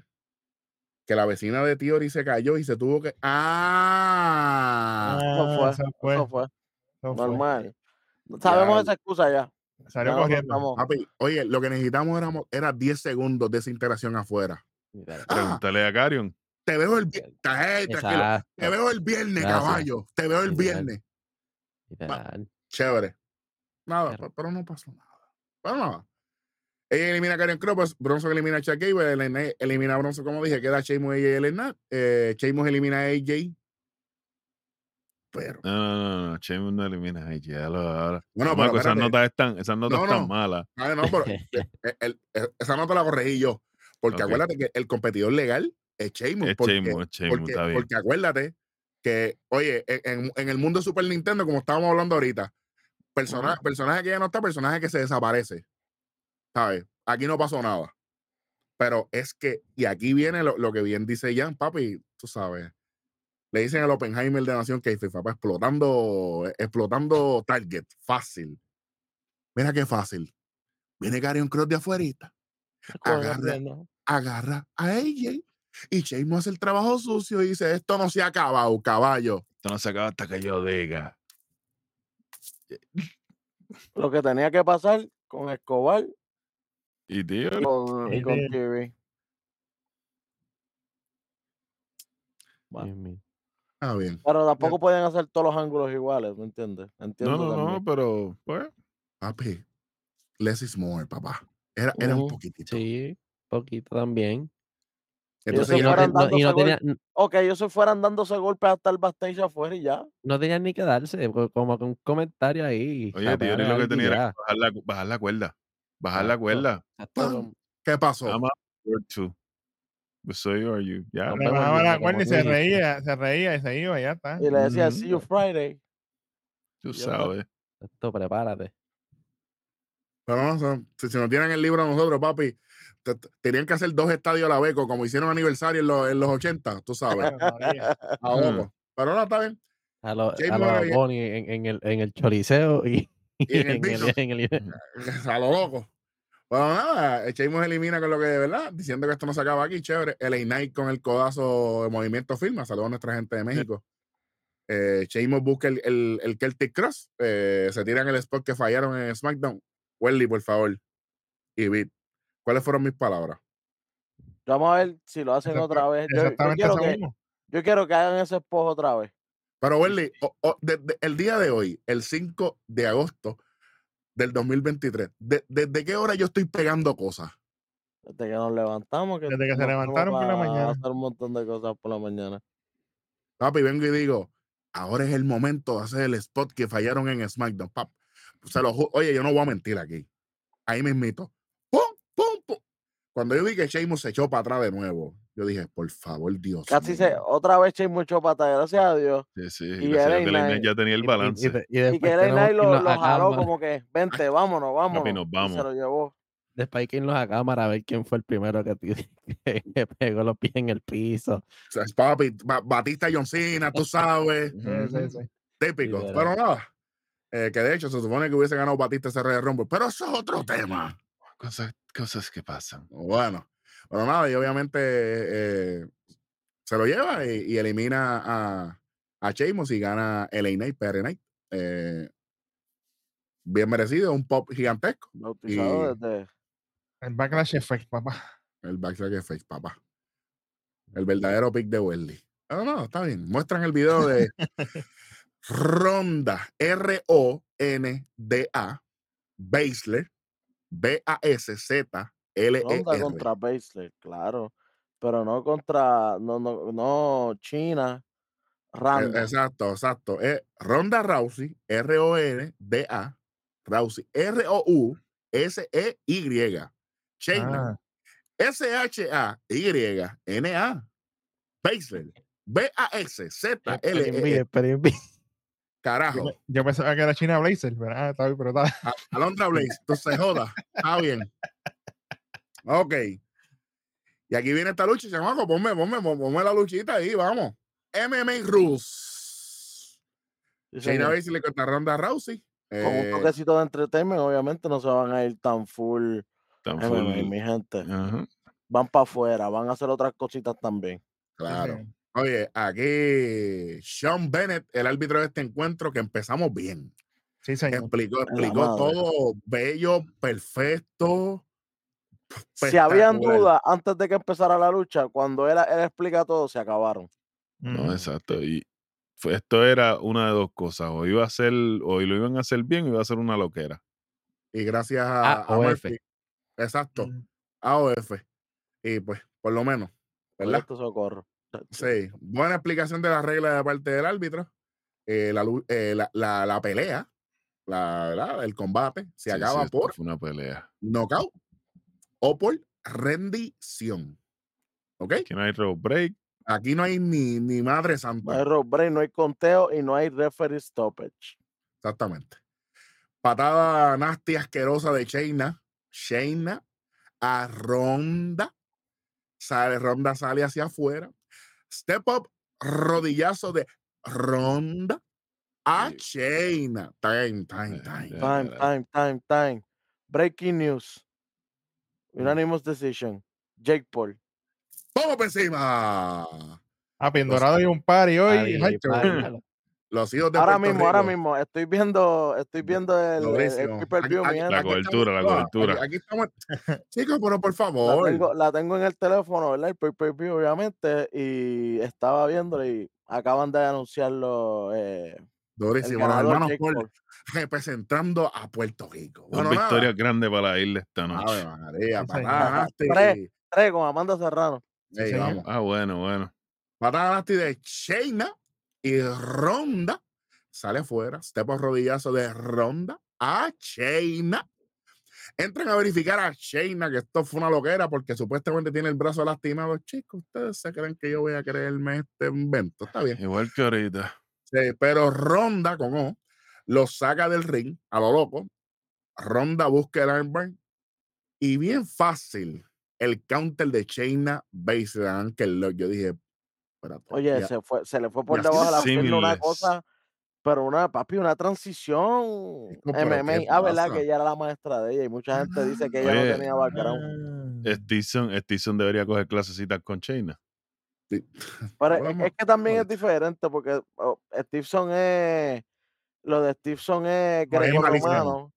Que la vecina de Tiori se cayó y se tuvo que. ¡Ah! Eso fue, eso fue. Eso fue eso fue. normal. Sabemos Ya. esa excusa ya. Salió corriendo. Papi, oye, lo que necesitamos era, era 10 segundos de esa interacción afuera. Ah, Pregúntale a Carion. Te veo el viernes. Te veo el viernes, Gracias. caballo. Te veo el Literal. viernes. literal. Chévere. Nada, Pero- pe- pero no pasó nada. Pero nada. Ella elimina a Karen Cross, pues, Bronson elimina a Chuck Gable, elimina a Bronson, como dije, queda Sheamus, AJ y Elena. Eh, Sheamus elimina a AJ. Pero, No, no, no. Sheamus no elimina a AJ. ahora. bueno, pero esas notas están, esas notas No, están malas. Ah, no, pero eh, eh, el- eh, esa nota la corregí yo. Porque acuérdate que el competidor legal es Sheamus. Es porque, Sheamus, porque, está bien. porque acuérdate que, oye, en, en- el mundo de Super Nintendo, como estábamos hablando ahorita, persona, personaje que ya no está, personaje que se desaparece. ¿Sabes? Aquí no pasó nada. Pero es que, y aquí viene lo, lo que bien dice Jan, papi, tú sabes. Le dicen al Oppenheimer de Nación que papá, explotando, explotando target, fácil. Mira qué fácil. Viene Garion Cross de afuerita, agarra, agarra a AJ y Sheamus hace el trabajo sucio y dice, esto no se ha acabado, caballo. Esto no se acaba hasta que yo diga. Lo que tenía que pasar con Escobar Y tío, con, y con. Bueno. Mío. Ah, bien. Pero tampoco pueden hacer todos los ángulos iguales, ¿me entiendes? Entiendo no, no, no, pero pues. Papi, less is more, papá. Era, era un Ujú. poquitito. Sí, poquito también. Entonces, Y no, fueran no- y no tenía, Ok, ellos se fueran dándose golpes hasta el backstage afuera y ya. no tenían ni que darse, co- como que un comentario ahí. Oye, a lo que tenía era bajar la, bajar la cuerda. Bajar la cuerda. ¿qué pasó? I'm two. Pues soy you. Ya. Bajaba la cuerda y se reía, se reía y se iba, ya está. Y le decía, see you Friday. Tú sabes. Esto, prepárate. Pero no, si, si nos tienen el libro a nosotros, papi, tenían que hacer dos estadios a la vez, co- como hicieron aniversario en los, en los 80, tú sabes. A loco. Pero no, está bien. A los Bunny en, en el, en el choliseo y, Y en el en el, Bison. en el- A lo loco. Bueno, nada, Sheamus elimina con lo que de verdad, diciendo que esto no se acaba aquí, chévere. El Knight con el codazo de movimiento firma, saludos a nuestra gente de México. Eh, Sheamus busca el, el, el Celtic Cross, eh, se tiran el spot que fallaron en SmackDown. Welly, por favor. Y Beat. ¿Cuáles fueron mis palabras? Vamos a ver si lo hacen otra vez. Yo, yo quiero que, mismo. yo quiero que hagan ese spot otra vez. Pero, Welly, o- o- desde el día de hoy, el 5 de agosto del 2023, de- ¿desde qué hora yo estoy pegando cosas? Desde que nos levantamos. Que Desde que se levantaron por la mañana. hacer un montón de cosas por la mañana. Papi, vengo y digo, ahora es el momento de hacer el spot que fallaron en SmackDown. Pap, se lo ju- Oye, yo no voy a mentir aquí. Ahí mismito. Cuando yo vi que Sheamus se echó para atrás de nuevo, Yo dije, por favor, Dios Casi se, otra vez Shane mucho pata, gracias a Dios. Sí, sí. Y gracias a Dios que ya tenía el Y- y- balance. Y, y Y después que LA tenemos Knight que lo, lo jaló cámara. como que, vente, vámonos, vámonos. nos Y vamos. se lo llevó. Después hay que irnos a cámara a ver quién fue el primero que, tiró- que pegó los pies en el piso. O sea, es papi, Ba- Batista y John Cena, tú sabes, Sí, sí, sí. típico. Pero nada, eh, que de hecho se supone que hubiese ganado Batista ese Rey Rumble, pero eso es otro tema. Cosas, cosas que pasan. Bueno, pero nada, y obviamente eh, se lo lleva y, y elimina a, a Sheamus y gana LA Knight, PR Knight. Eh, bien merecido, un pop gigantesco. Bautizado Y- desde. El Backlash Effect, papá. El Backslash Face, papá. El verdadero pick de Welly. No, no, está bien. Muestran el video de Ronda, R-O-N-D-A, Basler, B-A-S-Z-L-E-R. Ronda contra Baszler, claro. Pero no contra. No, no, no China. Eh, Randa. Exacto, exacto. Es Ronda Rousey, R-O-N-D-A, Rousey, R-O-U-S-E-Y. Shayna, Ah, S-H-A-Y-N-A. Basler, B-A-S-Z-L-E-R. Carajo. yo, yo pensaba que era China Blazer, pero, ah, está bien, pero está. A- Alondra Blaze, tú se joda. Está bien. Ok. Y aquí viene esta lucha, chamaco. Ponme, ponme, ponme la luchita ahí, vamos. MMA Rules. Shayna señor. Baszler contra Ronda Rousey. Con un Eh, toquecito de entertainment, obviamente no se van a ir tan full Tan MMA, full. mi gente. Van para afuera, van a hacer otras cositas también. claro. Oye, aquí Sean Bennett, el árbitro de este encuentro, que empezamos bien. Sí, señor. Explicó, explicó todo bello, perfecto. Si habían dudas antes de que empezara la lucha, cuando él, él explica todo, se acabaron. No, exacto. Y fue, esto era una de dos cosas. O iba a ser, o lo iban a hacer bien, o iba a ser una loquera. Y gracias a, a. Murphy. Exacto. AOF. Y pues, por lo menos, ¿verdad? Socorro. Sí, buena explicación de las reglas de parte del árbitro. Eh, la, eh, la, la- la pelea, la, el combate, se Sí, acaba por una pelea. knockout o por rendición. ¿Ok? Que no hay road break. Aquí no hay ni, ni madre No hay santa. road break, no hay conteo y no hay referee stoppage. Exactamente. Patada nasty asquerosa de Shayna. Shayna a Ronda. Sale, Ronda sale hacia afuera. Step up, rodillazo de Ronda a Sí. Shayna. Time, time, time. Time, time, time, time. Breaking news. Unanimous decision. Jake Paul. ¡Vamos por encima! Ah, Pendorado y un party hoy. Hacho. páralo. Los hijos de Ahora Puerto mismo, ahora mismo, estoy viendo, estoy viendo el, el, el pay-per-view, Aquí- La cobertura, la cobertura. Aquí, aquí estamos. Chicos, pero por La favor. tengo, la tengo en el teléfono, ¿verdad? El pay-per-view, obviamente, y estaba viéndolo y acaban de anunciarlo eh, Durísimo. Los hermanos Paul representando a Puerto Rico. Bueno, nada. victorias grandes para la isla esta noche. Ave María, Sí, nasty. Tres. Tres con Amanda Serrano. Ah, bueno, bueno. Patada nasty de Shayna y Ronda. Sale afuera. Step up rodillazo de Ronda a Shayna. Entran a verificar a Shayna que esto fue una loquera porque supuestamente tiene el brazo lastimado. Chicos, ustedes se creen que yo voy a creerme este invento. Está bien. Igual que ahorita. Sí, pero Ronda con O lo saca del ring a lo loco. Ronda busca el armbar y bien fácil el counter de Shayna Baszler yo dije, espérate, Oye, ya- se, fue, se le fue por debajo de la pierna una cosa, pero una, papi, una transición pero ¿qué MMA. Ah, ¿verdad? Que ella era la maestra de ella y mucha gente dice que ella Oye, no tenía background. Ah. Stinson, Stinson debería coger clasecitas con Chaina. sí. Pero es- Vamos, es que también es diferente porque oh, Stevenson es. Lo de Stevenson es greco-romano.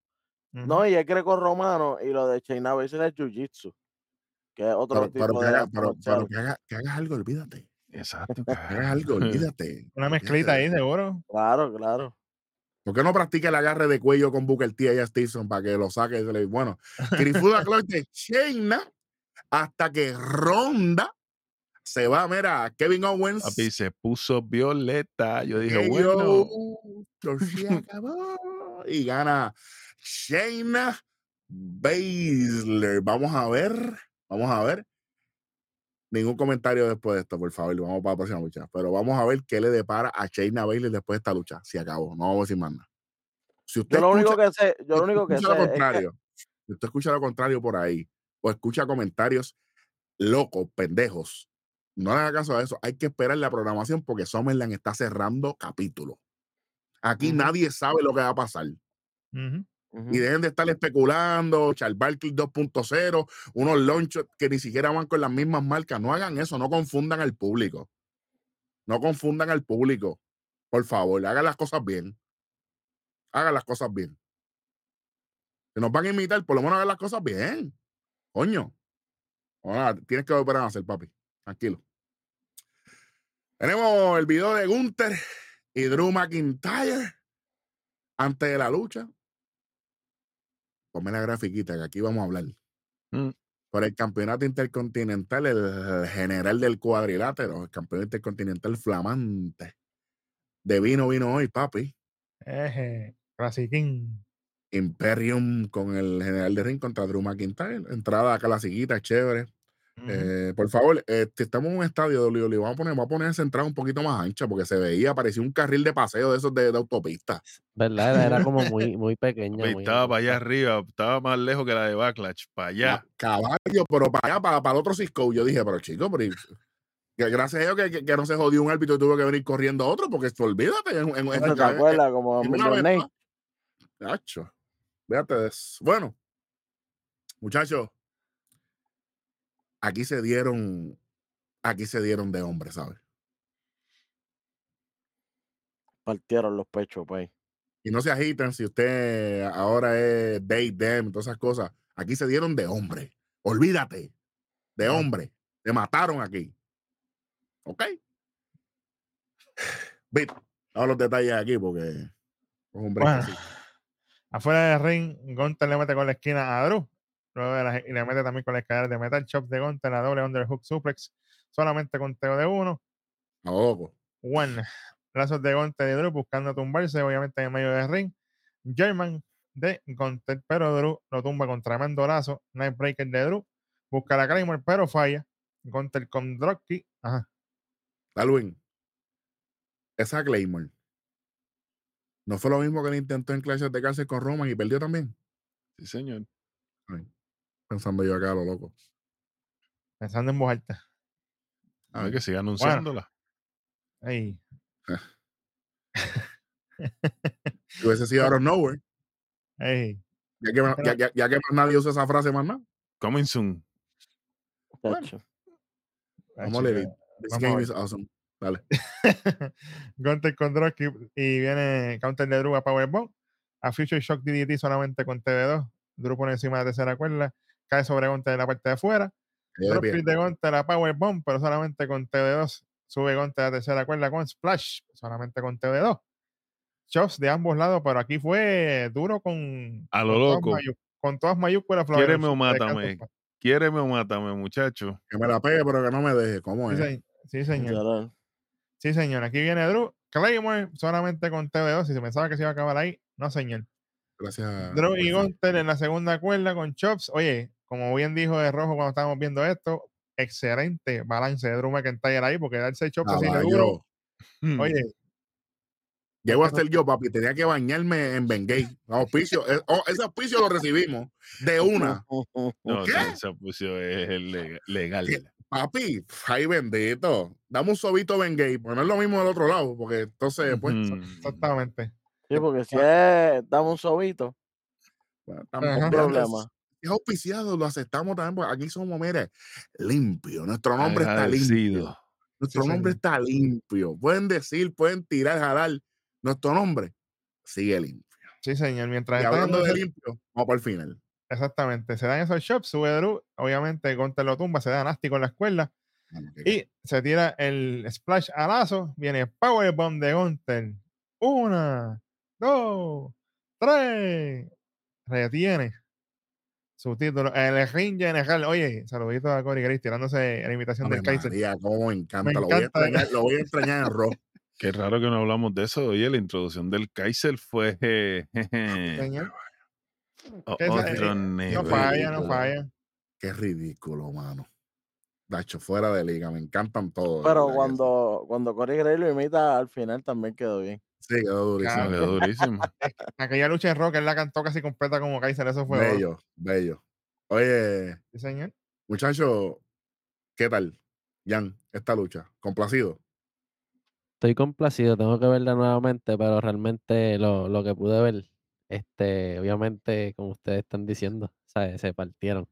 No, y es greco-romano. Y lo de Chaina Baszler es jiu-jitsu. Que es otro Pero, pero tipo que de haga, arte pero, pero que haga- que hagas algo, olvídate. Exacto. Algo, olvídate. Una mezclita ahí, olvídate. seguro. Claro, claro. ¿Por qué no practica el agarre de cuello con Booker T y a Stevenson para que lo saque? Bueno, Grifuda Clark de Shayna hasta que Ronda se va, mira, Kevin Owens. Papi se puso violeta. Yo dije, que bueno. yo, esto se acabó. Y gana Shayna Baszler. Vamos a ver, vamos a ver. Ningún comentario después de esto, por favor. Vamos para la próxima lucha. Pero vamos a ver qué le depara a Shayna Bailey después de esta lucha. Si acabó, no vamos a decir más nada. Si usted Yo lo único escucha- que sé, yo lo si único que sé escucha lo es que contrario, si usted escucha lo contrario por ahí, o escucha comentarios locos, pendejos, no le haga caso a eso. Hay que esperar la programación porque Summerland está cerrando capítulos. Aquí nadie sabe lo que va a pasar. Y dejen de estar especulando, Charles Barkley 2.0, unos launchos que ni siquiera van con las mismas marcas. No hagan eso, no confundan al público. No confundan al público. Por favor, hagan las cosas bien. Hagan las cosas bien. Si nos van a imitar, por lo menos hagan las cosas bien. Coño. Ahora, tienes que volver a hacer, papi. Tranquilo. Tenemos el video de Gunther y Drew McIntyre antes de la lucha. Ponme la grafiquita que aquí vamos a hablar. Mm. Por el campeonato intercontinental, el general del cuadrilátero, el campeón intercontinental flamante. De vino, vino hoy, papi. Eje, clasiquín. Imperium con el general de ring contra Drew McIntyre. Entrada clasiquita, chévere. Ujú. Eh, por favor, este, estamos en un estadio de WWE. Vamos a poner, vamos a poner esa entrada un poquito más ancha porque se veía, parecía un carril de paseo de esos de, de autopista. ¿Verdad? Era, era como muy, muy pequeña. Muy estaba para allá arriba, estaba más lejos que la de Backlash, para allá. Ca- Caballo, pero para allá, para, para el otro Cisco. Yo dije, pero chico, pero gracias a Dios que, que- que no se jodió un árbitro y tuvo que venir corriendo otro, porque esto, olvídate. En, en- en- Eso te en- acuerdas como en. Nacho, fíjate de eso. Bueno, muchachos, aquí se dieron, aquí se dieron de hombre, ¿sabes? Partieron los pechos, pues. Y no se agiten si usted ahora es they, them, todas esas cosas. Aquí se dieron de hombre. Olvídate. De Ah. hombre. Te mataron aquí. ¿Ok? Vit, vamos a los detalles aquí porque break Bueno, afuera del ring, Gunter le mete con la esquina a Drew. Luego de la- y le mete también con la escalera de metal chop de Gunter, la doble underhook suplex, solamente con teo de uno. A lo loco. One. Brazos de Gunter y Drew buscando tumbarse, obviamente en medio del ring. German de Gunter, pero Drew lo tumba con tremendo lazo. Night Breaker de Drew. Busca la Claymore, pero falla. Gunter con Dropkick. Ajá. Darwin, esa Claymore. ¿No fue lo mismo que él intentó en clases de cárcel con Roman y perdió también? Sí, señor. Pensando yo acá lo loco. Pensando en voz alta. A ver que siga anunciándola. Ey. Si hubiese sido out of nowhere, Ey. ya que, ya, ya- ya que más nadie usa esa frase más nada. Coming soon. Bueno. Vamos a leer. This Vamos game is awesome. Dale. Gunter con Dropkick y viene counter de Drew a Powerbomb. A Future Shock DDT solamente con TV2. Drew pone encima de la tercera cuerda. Cae sobre Gunter en la parte de afuera. De. Dropkick de Gunter a Powerbomb, pero solamente con TV2. Sube Gunter a la tercera cuerda con Splash, solamente con TV2. Chops de ambos lados, pero aquí fue duro con. A lo con todas loco. mayu- con todas mayúsculas. Quiéreme o mátame. Quiéreme o mátame, muchacho. Que me la pegue, pero que no me deje. ¿Cómo Sí, es? se- sí, señor. Sí, señor. Aquí viene Drew. Claymore solamente con TV2. Si se pensaba que se iba a acabar ahí, no, señor. Gracias. Drew y Gunter en la segunda cuerda con Chops. Oye, como bien dijo de Rojo cuando estábamos viendo esto, excelente balance de Drew McIntyre ahí, porque darse Chops así de Caballo. duro. Hmm. Oye, Llego a ser yo, papi. Tenía que bañarme en Bengay. Auspicio. eh, oh, ese auspicio lo recibimos de una. No, ¿Qué? ese- auspicio es le- legal. ¿Qué? Papi, ay bendito. Dame un sobito Bengay. Pues no es lo mismo del otro lado, porque entonces, pues, exactamente. Sí, porque si es, dame un sobito, pues, estamos un viendo, problema. Es auspiciado, lo aceptamos también, porque aquí somos, mire, limpio. Nuestro nombre está limpio. Nuestro Sí, nombre está limpio. Pueden decir, pueden tirar, jalar. Nuestro nombre sigue limpio. Sí, señor. Mientras Y hablando de limpio, vamos para el final. Exactamente. Se dan esos shops, sube Drew. Obviamente, Gunter lo tumba, se da nasty con la escuela. Y se tira el splash a lazo. Viene Powerbomb de Gunter. Una, dos, tres. Retiene su título. El ring general. Oye, saludito a Corey Grace tirándose la invitación del Kaiser. María, cómo me encanta. Me lo, voy a extrañar, lo voy a extrañar en. Qué raro que no hablamos de eso. Oye, la introducción del Kaiser fue Señor. o- Que esa- otro nivel. No falla, no falla. Qué ridículo, mano. Dacho, fuera de liga, me encantan todos. Pero cuando, cuando Corey Gray lo imita al final también quedó bien. Sí, quedó durísimo. Se quedó durísimo. Aquella lucha de Rock, él la cantó casi completa como Kaiser, eso fue oro. Bello, bello. Oye, Sí, señor. muchacho, ¿qué tal? Jan, esta lucha, complacido. Estoy complacido, tengo que verla nuevamente, pero realmente lo, lo que pude ver, este, obviamente, como ustedes están diciendo, ¿sabes? Se partieron.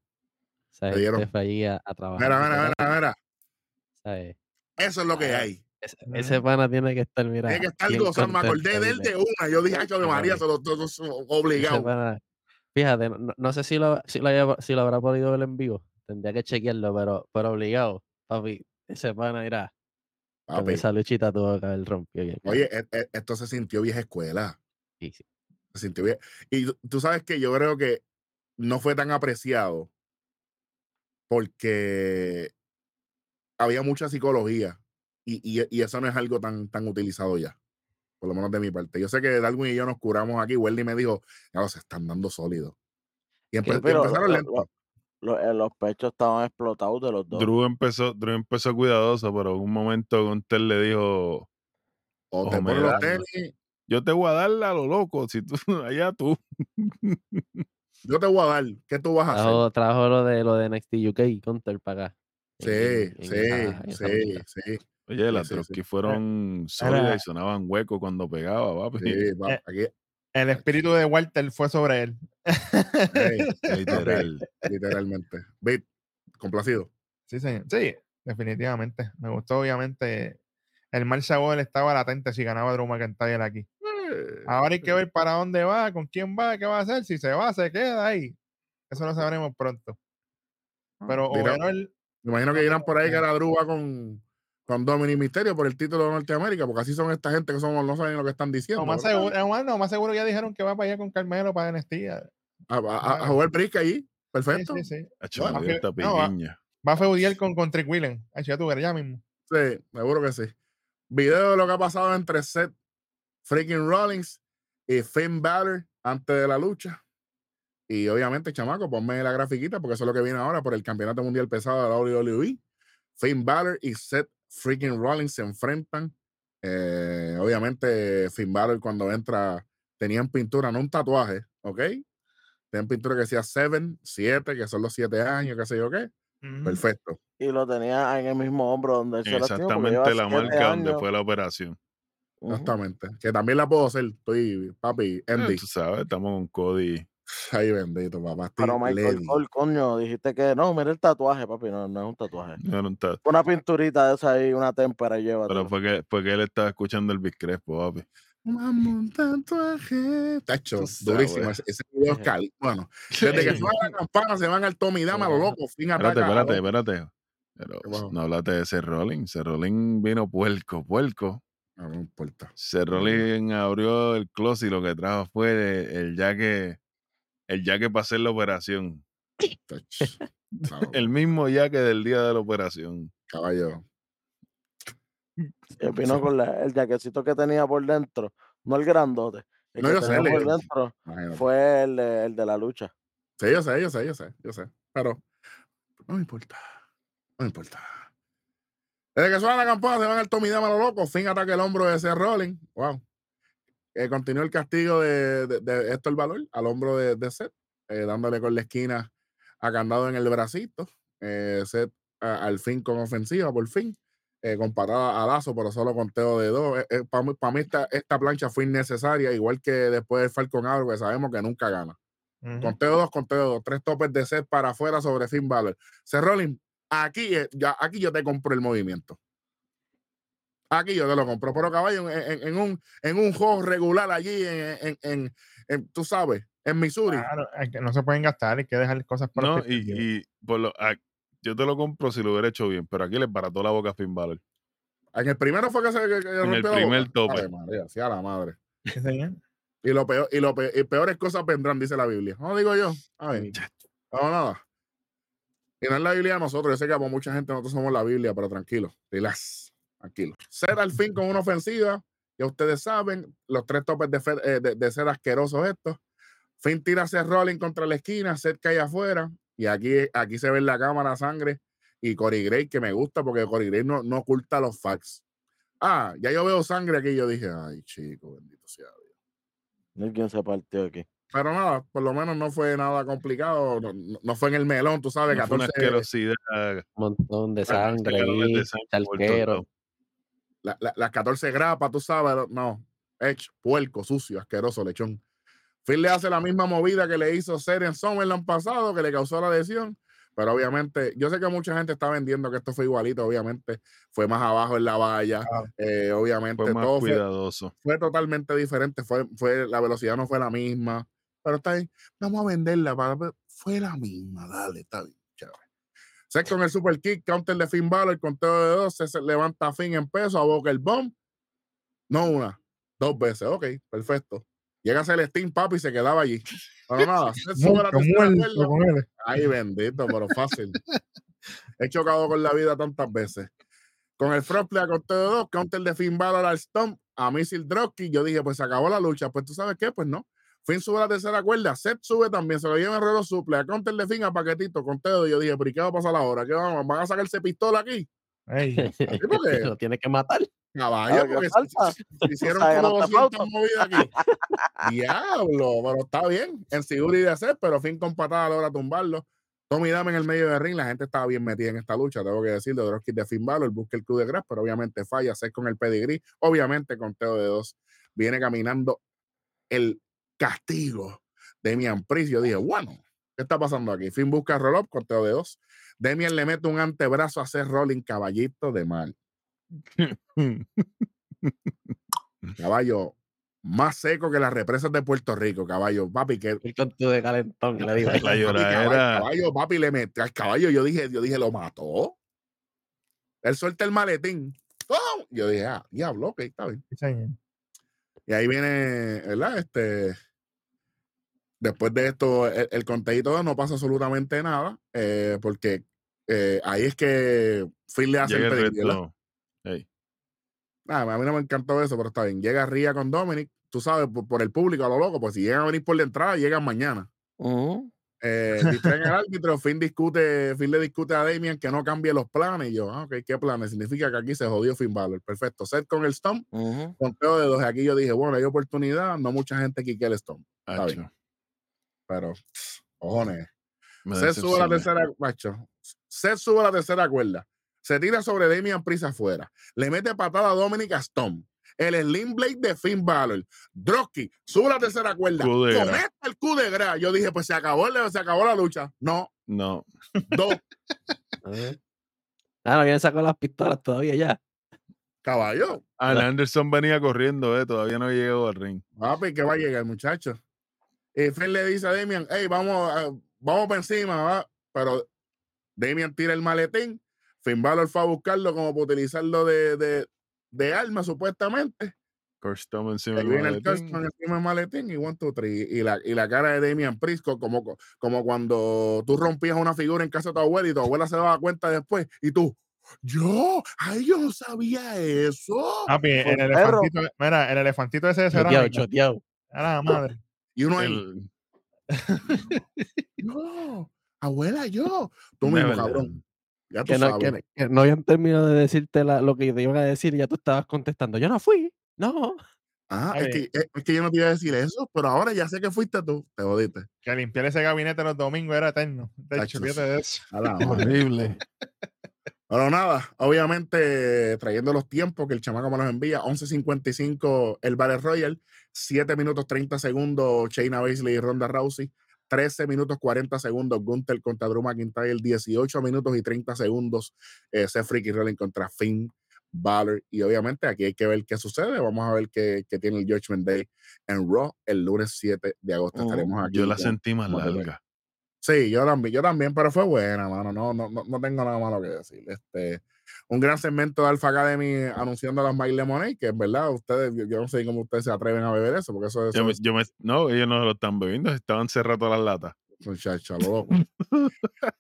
¿Sabes? dieron. Este fue allí a, a trabajar. Mira, mira, mira, mira. ¿sabes? Eso es lo que Ah, hay. Ese, ese pana tiene que estar, mira. Tiene que estar gozando. Me acordé de él de una. Yo dije, "Ay, de María, se lo obligado. pana- fíjate, no, no sé si lo, si, lo haya- si lo habrá podido ver en vivo. Tendría que chequearlo, pero, pero obligado, papi. Ese pana, mira, Papi, esa luchita tuvo que haber rompido bien. Oye, e- e- esto se sintió vieja escuela. Sí, sí. Se sintió bien. Y tú sabes que yo creo que no fue tan apreciado porque había mucha psicología y, y- y eso no es algo tan, tan utilizado ya, por lo menos de mi parte. Yo sé que Darwin y yo nos curamos aquí. Wendy me dijo, ya se están dando sólidos. Y, empe- y pero lo- empezaron lo- lento. Lo- eh, los pechos estaban explotados de los dos. Drew empezó, Drew empezó cuidadoso, pero en un momento Gunter le dijo, O te pones los tenis, yo te voy a dar a lo loco, si tú, allá tú. yo te voy a dar. ¿Qué tú vas a hacer? Trajo, trajo lo de lo de NXT UK Counter para acá. Sí, en- en sí, esa- en esa sí, sí. Oye, las sí, sí. Trotsky fueron sólidas Era- y sonaban huecos cuando pegaba, papi. Eh, aquí, El espíritu de Walter fue sobre él. Literal. literalmente. Bit, complacido. Sí, señor. Sí, definitivamente. Me gustó, obviamente. El mal sabor estaba latente si ganaba Drew McIntyre aquí. Eh, Ahora hay que ver para dónde va, con quién va, qué va a hacer. Si se va, se queda ahí. Eso lo sabremos pronto. Pero Dirá- overall, Me imagino que dirán por ahí que la Drew va con, con Dominic Misterio por el título de Norteamérica, porque así son esta gente que son, no saben lo que están diciendo. no, más seguro, eh, bueno, más seguro ya dijeron que va para allá con Carmelo para NXT. ya. A, a- a jugar brisca. Sí, Perfecto. sí, sí. Que- esta no, va-. Va a feudiar con, con Trick Willen. Ay, ya tú ya mismo. Sí, seguro que sí. Video de lo que ha pasado entre Seth freaking Rollins y Finn Balor antes de la lucha. Y obviamente, chamaco, ponme la grafiquita porque eso es lo que viene ahora por el Campeonato Mundial Pesado de la WWE. Finn Balor y Seth freaking Rollins se enfrentan. Eh, obviamente, Finn Balor cuando entra tenían pintura, no un tatuaje, ¿ok? Tenían pintura que decía 7, 7, que son los 7 años, qué sé yo qué. Perfecto. Y lo tenía en el mismo hombro donde se Exactamente la marca donde fue la operación. Ujú. Exactamente. Que también la puedo hacer. Estoy, papi, Eh, Andy. Tú sabes, estamos con Cody. Ay, bendito, papá. Pero Michael. Cole, coño, dijiste que no, mira el tatuaje, papi, no, no es un tatuaje. No, está- Una pinturita de esa ahí, una témpera, lleva. Pero fue que, fue que él estaba escuchando el Big Crespo, papi. Mamo un tatuaje. Tacho, durísimo. Ese, ese video es cali. Bueno, desde que suena la campana se van al Tommy Dama, lo loco. Fin Espérate, espérate, espérate. Pero no hablaste de ese Rolling. Ese Rolling vino puerco, puerco. No, no importa. Ese Rolling abrió el closet y lo que trajo fue el, el jaque, el jaque para hacer la operación. El mismo jaque del día de la operación. caballo. Él vino con la- el jaquecito que tenía por dentro, no el grandote. El No, que yo sé, por dentro Imagínate. fue el de, el de la lucha. Sí, yo sé, yo sé, yo sé, yo sé. Pero no me importa. No me importa. Desde que suena la campana se van al Tommy Dama, lo loco. Fin ataque el hombro de ese Rolling. Wow. Eh, continúa el castigo de, de, de Héctor Valor al hombro de, de Seth, eh, dándole con la esquina a candado en el bracito. Eh, Seth a- al fin con ofensiva, por fin. eh, con patada a lazo, pero solo conteo de dos. Para mí, pa' mí esta, esta plancha fue innecesaria, igual que después del Falcon Arrow, que sabemos que nunca gana. Conteo dos, conteo dos, tres topes de set para afuera sobre Finn Balor. Seth Rollins, aquí, eh, ya, aquí yo te compro el movimiento. Aquí yo te lo compro, pero caballo, en, en- en un, en un juego regular allí, en, en- en- en- tú sabes, en Missouri. Claro, no se pueden gastar, hay que dejar cosas para No, y, y por lo, a- yo te lo compro si lo hubiera hecho bien, pero aquí le barató la boca a Finn Balor. En el primero fue que se que- que En el primer boca. tope. María, sí, a la madre. Y lo peor, y lo peor, y peores cosas vendrán, dice la Biblia. No digo yo. A ver, no, nada. Y no es la Biblia de nosotros. Yo sé que como mucha gente nosotros somos la Biblia, pero tranquilo, relax, tranquilo. Ser al fin con una ofensiva, ya ustedes saben, los tres topes de, eh, de, de ser asquerosos estos. Fin tira a Seth Rolling contra la esquina, Seth cae afuera. Y aquí, aquí se ve en la cámara sangre y Corey Gray, que me gusta porque Corey Gray no, no oculta los facts. Ah, ya yo veo sangre aquí. Yo dije, ay, chico, bendito sea Dios. No hay quien se partió aquí. Pero nada, por lo menos no fue nada complicado. No, no- no fue en el melón, tú sabes, No fue una 14, asquerosidad. Un montón de sangre ahí, de sangre por todos charquero. lados. La- la- las 14 grapas, tú sabes. No, hecho, puerco, sucio, asqueroso, lechón. Phil le hace la misma movida que le hizo Ser en Summerland pasado, que le causó la lesión. Pero obviamente, yo sé que mucha gente está vendiendo que esto fue igualito, obviamente. Fue más abajo en la valla. Ah. eh, obviamente, Fue más todo cuidadoso. fue totalmente diferente. Fue, fue, la velocidad no fue la misma. Pero está bien, vamos a venderla. Para, fue la misma, dale, está bien. Seth con el super kick, counter de Finn Balor, conteo de dos, se levanta a Finn en peso, aboca el bomb. No una, dos veces. Ok, perfecto. Llega Celestín, papi, y se quedaba allí. Pero nada, Seth sube la tercera. Ay, bendito, pero fácil. He chocado con la vida tantas veces. Con el front play a conteo de dos, counter de Finn Balor al stomp, a Missile Dropkick. Yo dije, pues se acabó la lucha. Pues tú sabes qué, pues no. Finn sube la tercera cuerda, Seth sube también, se lo lleva en reloj suple, a counter de Finn a paquetito, conteo. Y yo dije, pero ¿y qué va a pasar ahora? ¿Qué vamos? ¿Van a sacarse pistola aquí? Ey, porque- Lo tienes que matar. Caballo, ¿qué porque si hicieron sea, como no te 200 falta. movidas aquí. Diablo, pero está bien. En seguridad de Seth, pero Finn con patada logra tumbarlo. Tommy Dame en el medio del ring, la gente estaba bien metida en esta lucha, tengo que decirlo, de Dropkick de Finn Balor, busca el club de Grass, pero obviamente falla, Seth con el pedigree, obviamente conteo de dos, viene caminando el castigo de Demian Priest, yo dije, bueno, ¿qué está pasando aquí? Finn busca roll up, conteo de dos, Demian le mete un antebrazo a Seth Rolling, caballito de mal, caballo, más seco que las represas de Puerto Rico, caballo, papi, que El con tu de calentón, le digo. La caballo, papi, le metió al caballo. Yo dije, yo dije, lo mató. Él suelta el maletín. Yo dije, ah, diablo, ok, está bien. Y ahí viene, ¿verdad? Este. Después de esto, el, el conteíto no pasa absolutamente nada. eh, porque eh, ahí es que Phil le hace Llega el Ah, a mí no me encantó eso, pero está bien. Llega Ría con Dominic, tú sabes, por, por el público, a lo loco, pues si llegan a venir por la entrada, llegan mañana. Ujú. Eh, distraen al árbitro, Finn discute, Finn le discute a Damian que no cambie los planes. Y yo, ah, ok, ¿qué planes? Significa que aquí se jodió Finn Balor. Perfecto. Seth con el Stomp, Ujú. conteo de dos. Aquí yo dije, bueno, hay oportunidad, no mucha gente quique el Stomp. Está bien. acho, Pero, cojones. Seth sube la tercera, macho. Seth sube la tercera cuerda. Se tira sobre Damian Priest afuera. Le mete patada a Dominic a Stomp. El Slim Blade de Finn Balor. Drosky sube la tercera cuerda. Cometa el coup de gras. Yo dije, pues se acabó, se acabó la lucha. No, No, dos. Ah, no habían sacado las pistolas todavía ya. Caballo. Al Anderson venía corriendo, eh, todavía no llegó al ring. Papi, que va a llegar, muchacho. Y Finn le dice a Damian, hey, vamos, a- vamos para encima, va. Pero Damian tira el maletín. Finn Balor fue a buscarlo como para utilizarlo de, de, de arma, supuestamente. Stomach encima del maletín. Custom encima del maletín y one, two, three. Y la, y la cara de Damian Priest, co- como, co- como cuando tú rompías una figura en casa de tu abuela y tu abuela se daba cuenta después. Y tú, yo, ay, yo no sabía eso. Papi, el perro. elefantito, mira, el elefantito ese de Choteado, choteado. A la madre. Y uno ahí, El- yo, abuela, yo. Tú mismo, cabrón. Ya tú Que no, sabes. que, que no habían terminado de decirte la- lo que te iban a decir y ya tú estabas contestando. Yo no fui. No. Ah, es que, es, es que yo no te iba a decir eso, pero ahora ya sé que fuiste tú. Te jodiste. Que limpiar ese gabinete los domingos era eterno. De hecho, de eso. Horrible. Pero nada, obviamente trayendo los tiempos que el chamaco me los envía, 11.55 el Battle Royal, 7 minutos 30 segundos Shayna Baszler y Ronda Rousey, 13 minutos 40 segundos Gunther contra Drew McIntyre, 18 minutos y 30 segundos eh, Seth Freaky Rollins contra Finn Balor. Y obviamente aquí hay que ver qué sucede. Vamos a ver qué, qué tiene el Judgment Day en Raw el lunes 7 de agosto. Ujú. Estaremos aquí. Yo la sentí más larga. Sí, yo también, yo también, pero fue buena, mano. No, no, no, no tengo nada malo que decir. Este, un gran segmento de Alpha Academy anunciando las My Lemonade, que es verdad, ustedes, yo, yo no sé cómo ustedes se atreven a beber eso, porque eso, eso Yo me, es yo me- no, ellos no lo están bebiendo, estaban cerrando las latas. muchacho, a lo loco.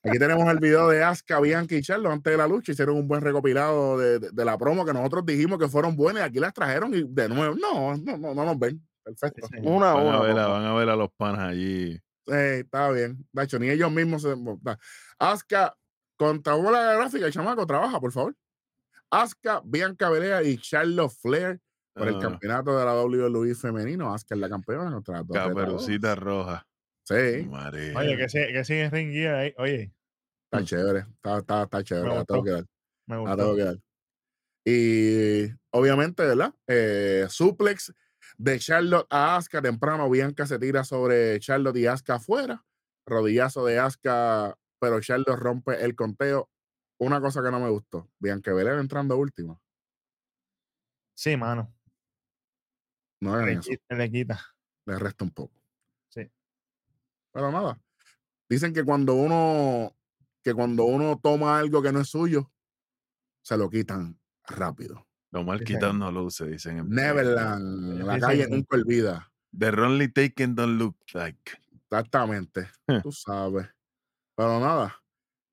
Aquí tenemos el video de Asuka, Bianca y Charlo antes de la lucha. Hicieron un buen recopilado de, de- de la promo que nosotros dijimos que fueron buenas y aquí las trajeron y de nuevo, no, no, no, no nos ven. Perfecto. Sí, Una a Van una. a, ver a, papá. van a ver a los panas allí. Sí, está bien. De hecho, ni ellos mismos se. Asuka Contra bola gráfica, el chamaco, trabaja, por favor. Asuka, Bianca Belair y Charlotte Flair por el Ah. campeonato de la WWE femenino. Asuka es la campeona contra dos. Caperucita roja. Sí, María. Oye, que, sí- que sigue ring gear ahí. Oye, está chévere. Está, está, está chévere. Me La tengo gustó. que dar. me la gustó. tengo que dar. Y obviamente, ¿verdad? Eh, suplex de Charlotte a Asuka. Temprano, Bianca se tira sobre Charlotte y Asuka afuera. Rodillazo de Asuka, pero Charlotte rompe el conteo. Una cosa que no me gustó. Bianca Belair entrando última. Sí, mano. No Le, eso. qui- le quita. Le resta un poco. Sí. Pero nada. Dicen que cuando uno que cuando uno toma algo que no es suyo, se lo quitan rápido. Lo mal Sí, quitando luces, dicen. en Neverland, la calle nunca olvida. The only taken don't look like. Exactamente. Tú sabes. Pero nada.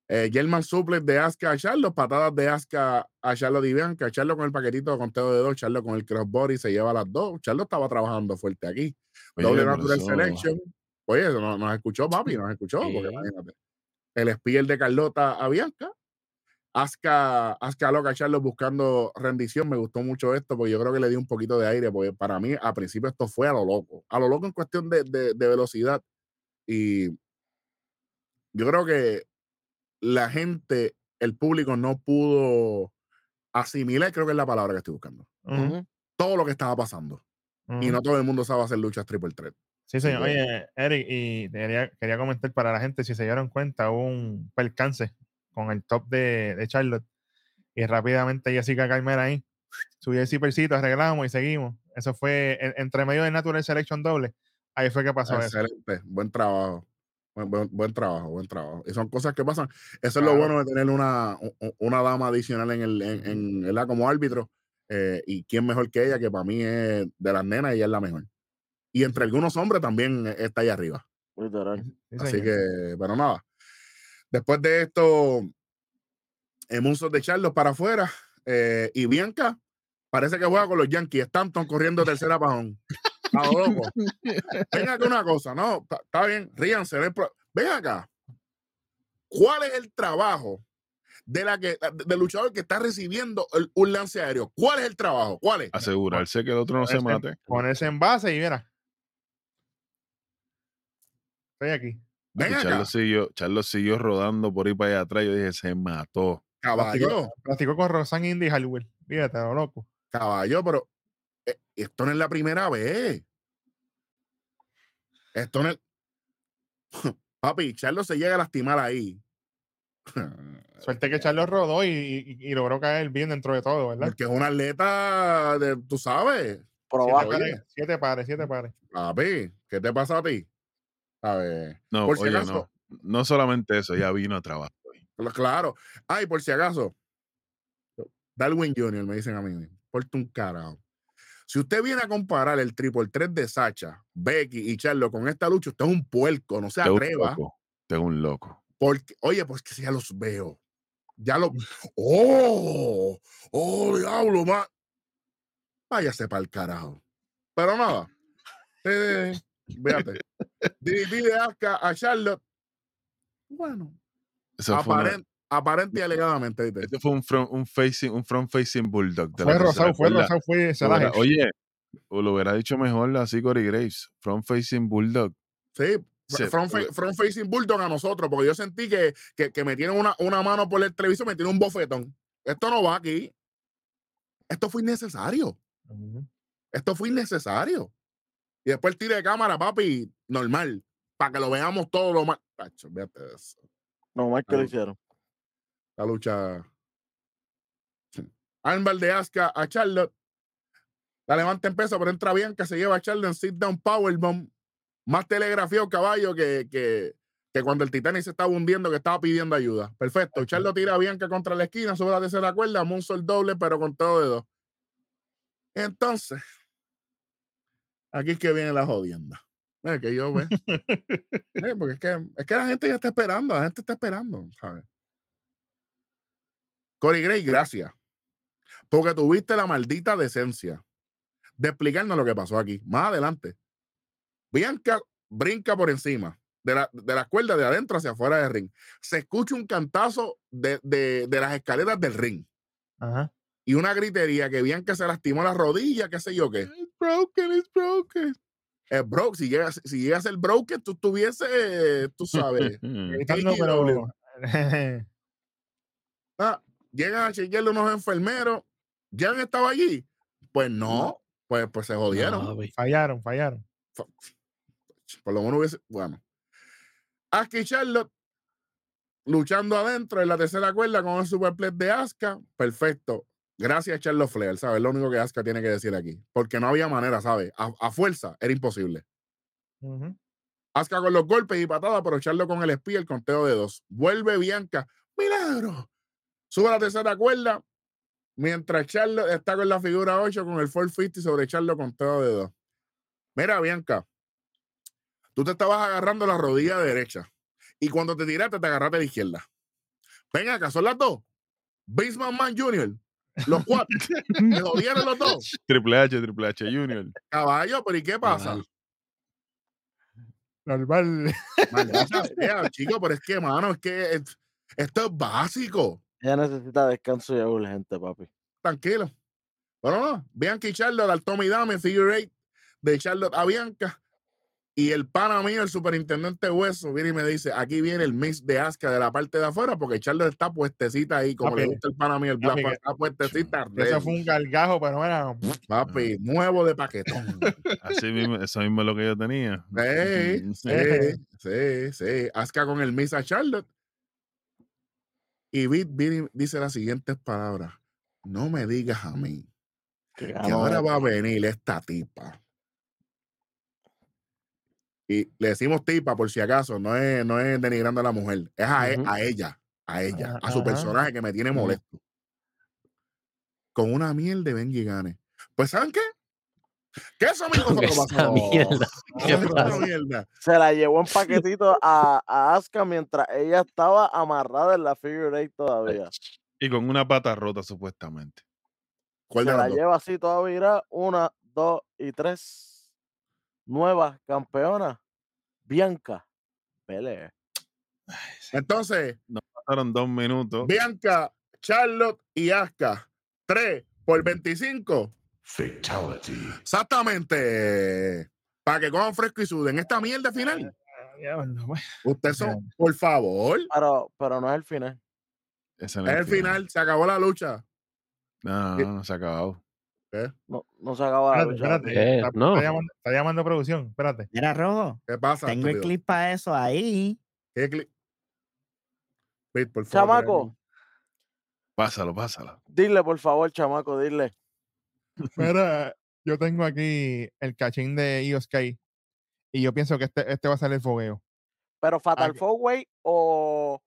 Eh, German suplex de Asuka a Charlotte, patadas de Asuka a Charlotte y Bianca, Charlotte con el paquetito de conteo de dos, Charlotte con el crossbody, se lleva las dos. Charlotte estaba trabajando fuerte aquí. Oye, Doble Natural eso- Selection. Oye, no- nos, escuchó, papi, nos escuchó, porque Sí. imagínate. El spear de Carlota a Bianca. Asuka, Asuka loca a Charlotte buscando rendición. Me gustó mucho esto, porque yo creo que le dio un poquito de aire, porque para mí, a principio, esto fue a lo loco. A lo loco en cuestión de, de- de velocidad. Y yo creo que la gente, el público, no pudo asimilar, creo que es la palabra que estoy buscando. Todo lo que estaba pasando. Y ujú. no todo el mundo sabe hacer luchas triple threat. Sí, señor. Oye, Eric, y quería, quería comentar para la gente, si se dieron cuenta, hubo un percance con el top de, de Charlotte. Y rápidamente Jessica Carmela ahí subió el zippercito, arreglamos y seguimos. Eso fue en- entre medio de Natural Selection doble. Ahí fue que pasó eso. Excelente, buen trabajo. Buen, buen- buen trabajo, buen trabajo. Y son cosas que pasan. Eso es lo bueno de tener una, una dama adicional en el, en, como árbitro. eh, y quién mejor que ella, que para mí es de las nenas, ella es la mejor. Y entre algunos hombres también eh, está ahí arriba. Así que, pero nada. Después de esto, Emunsos de Charlos para afuera. eh, y Bianca parece que juega con los Yankees. Stanton corriendo tercera pajón. A lo loco. Ven acá una cosa, no, está- bien, ríanse. Ven acá. ¿Cuál es el trabajo de la que del luchador que está recibiendo el- un lance aéreo? ¿Cuál es el trabajo? ¿Cuál es? Asegurarse que el otro no se mate. Ponerse en base y mira. Estoy aquí. Ven acá, Charlo siguió, Charlo siguió rodando por ahí para allá atrás. Yo dije, se mató. caballo. Practicó con Rosan Indy y Halloween. Fíjate, lo loco. Caballo, pero esto no es la primera vez. Esto no es. Papi, Charlo se llega a lastimar ahí. Suerte que Charlos rodó y, y- y logró caer bien dentro de todo, ¿verdad? Porque es un atleta, de, tú sabes. Siete pares, siete pares, siete pares. Papi, ¿qué te pasa a ti? A ver. No, Por si oye, acaso. no. No solamente eso, ya vino a. Cl- Claro. Ay, por si acaso. Darwin Jr., me dicen a mí. Porte un carajo. Si usted viene a comparar el triple 3 de Sacha, Becky y Charlo con esta lucha, usted es un puerco, no se Usted es un atreva. loco. Usted es un loco. Porque, oye, pues que ya los veo. Ya lo. ¡Oh! ¡Oh, diablo! ma- Váyase para el carajo. Pero nada. Eh, véate. Asuka a Charlotte. Bueno, Eso fue, una- aparent- aparente y alegadamente. ¿viste? este fue un front, un facing, un front facing bulldog. de Fue rosado, fue rosado, fue Salaje. Oye, o lo hubiera dicho mejor así Corey Graves. Front facing bulldog. Sí, Se- front, fa- front facing bulldog a nosotros, porque yo sentí que, que, que me tienen una, una mano por el televisor, me tienen un bofetón. Esto no va aquí. Esto fue innecesario. Esto fue innecesario. Y después el tiro de cámara, papi, normal, para que lo veamos todo lo más. De eso. No más que lo hicieron. La lucha. Armbar de Asuka a Charlotte. La levanta en peso, pero entra Bianca, se lleva a Charlotte en sit down powerbomb. Más telegrafiado caballo que, que, que cuando el Titanic se estaba hundiendo, que estaba pidiendo ayuda. Perfecto. Charlotte tira a Bianca contra la esquina, sube la tercera cuerda, Moonsault doble, pero con todo de dos. Entonces, aquí es que viene la jodienda. Es que yo ve. Eh, porque es que, es que la gente ya está esperando, la gente está esperando, ¿sabes? Corey Gray, gracias. Porque tuviste la maldita decencia de explicarnos lo que pasó aquí. Más adelante. Bianca brinca por encima. de, la, de las cuerdas de adentro hacia afuera del ring. Se escucha un cantazo de, de, de las escaleras del ring Ajá. y una gritería que Bianca se lastimó la rodilla, qué sé yo qué. It's broken, it's broken. Es broke, si llega, si llega a ser broken, tú estuviese, tú sabes. AEW. pero. Ah, llegan a chequearle unos enfermeros. ¿Jan estaba allí? Pues no, pues, pues se jodieron. No, fallaron, fallaron. Por lo menos hubiese. Bueno. Asuka y Charlotte luchando adentro en la tercera cuerda con el superplex de Asuka. Perfecto. Gracias, Charlotte Flair, ¿sabes? Lo único que Asuka tiene que decir aquí. Porque no había manera, ¿sabes? A, a fuerza era imposible. Ujú. Asuka con los golpes y patadas, pero Charlotte con el espía, el conteo de dos. Vuelve Bianca. ¡Milagro! Sube a la tercera cuerda. Mientras Charlotte está con la figura 8 con el 450 sobre Charlotte conteo de dos. Mira, Bianca. Tú te estabas agarrando la rodilla derecha. Y cuando te tiraste, te agarraste a la izquierda. Ven acá, son las dos. Baseman Man Jr. Los cuatro. Me jodieron los dos. Triple H, Triple H Junior. Caballo, pero ¿y qué pasa? Normal. Maldita sea, chico, pero es que, mano, es que es- esto es básico. Ella necesita descanso ya urgente, papi. Tranquilo. Bueno, no. Bianca y Charlotte al Tommy Dame, figure eight de Charlotte a Bianca. Y el pana mío, el superintendente Hueso, viene y me dice: aquí viene el mix de Asuka de la parte de afuera, porque Charlotte está puestecita ahí, como le gusta el pana mío, el Black papi, está puestecita. Eso fue un gargajo, pero era. Papi, nuevo de paquetón. Así mismo, eso mismo es lo que yo tenía. Sí, sí, sí, sí. Asuka con el mix a Charlotte. Y y dice las siguientes palabras: No me digas a mí Que ahora va a venir esta tipa. Y le decimos tipa por si acaso, no es, no es denigrando a la mujer, es a, e- a ella, a ella, a su personaje que me tiene molesto. Con una miel de Benji Gane. Pues, ¿saben qué? Fue lo que esa mierda. ¿Qué mierda. Se la llevó en paquetito a, a Asuka mientras ella estaba amarrada en la figure eight todavía. Y con una pata rota, supuestamente. ¿Cuál Se la dos? lleva así toda virada. Una, dos y tres. Nueva campeona. Bianca. Belair. Entonces, Pasaron dos minutos. Bianca, Charlotte y Asuka. 3 por 25. Fatality. Exactamente. Para que cojan fresco y suden. Esta mierda final. Diablo, pues. Ustedes son, por favor. Pero, pero no es el final. Ese no Es el final, se acabó la lucha. No, no, no se ha acabado. No, no se acaba la Espérate, lucha. espérate. ¿Qué? Está, No. está llamando, está llamando a producción. Espérate. Mira, Rojo, ¿Qué pasa? tengo el clip para eso ahí. ¿Qué clip? Chamaco, Pásalo, pásalo. dile por favor, chamaco, dile. Mira, yo tengo aquí el cachín de Io Sky. Y yo pienso que este, este va a ser el fogueo. Pero Fatal que- Four Way o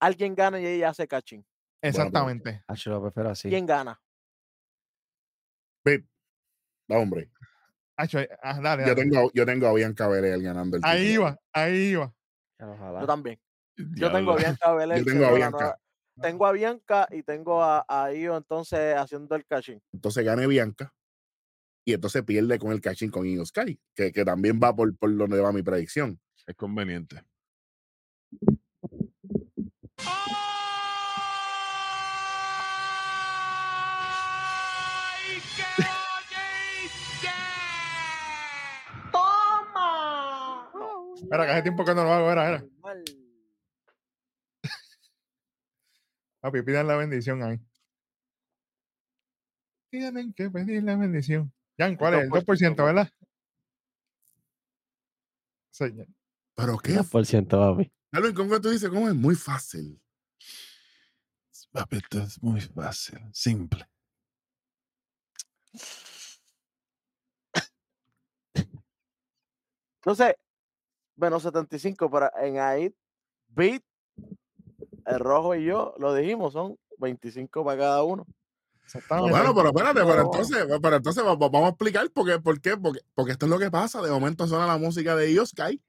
alguien gana y ella hace cachín. Exactamente. Yo lo prefiero así. ¿Quién gana? Pete, da hombre. Acho, eh, ah, dale, Yo tengo, yo tengo a Bianca Belair ganando el Ahí título. iba, ahí iba. Ojalá. Yo también. Yo tengo a Bianca Belair. Yo tengo a Bianca. Tengo a Bianca y tengo a, a Io entonces haciendo el cachín. Entonces gane Bianca. Y entonces pierde con el cachín con Io Sky, que, que también va por, por donde va mi predicción. Es conveniente. Espera, que hace tiempo que no lo hago. Era, era. Mal. Papi, pidan la bendición ahí. Tienen que pedir la bendición. Jan, ¿cuál es? El 2%, ¿verdad? Señor. Pero qué. 2%, papi. Alvin, ¿cómo tú dices? ¿Cómo es? Muy fácil. Papi, esto es muy fácil, simple. Entonces, menos 75, pero en ahí, Beat, el rojo y yo, lo dijimos, son 25 para cada uno. Bueno, pero espérate, pero entonces, pero entonces va- va- vamos a explicar por qué, por qué, porque, porque esto es lo que pasa. De momento suena la música de Io Sky.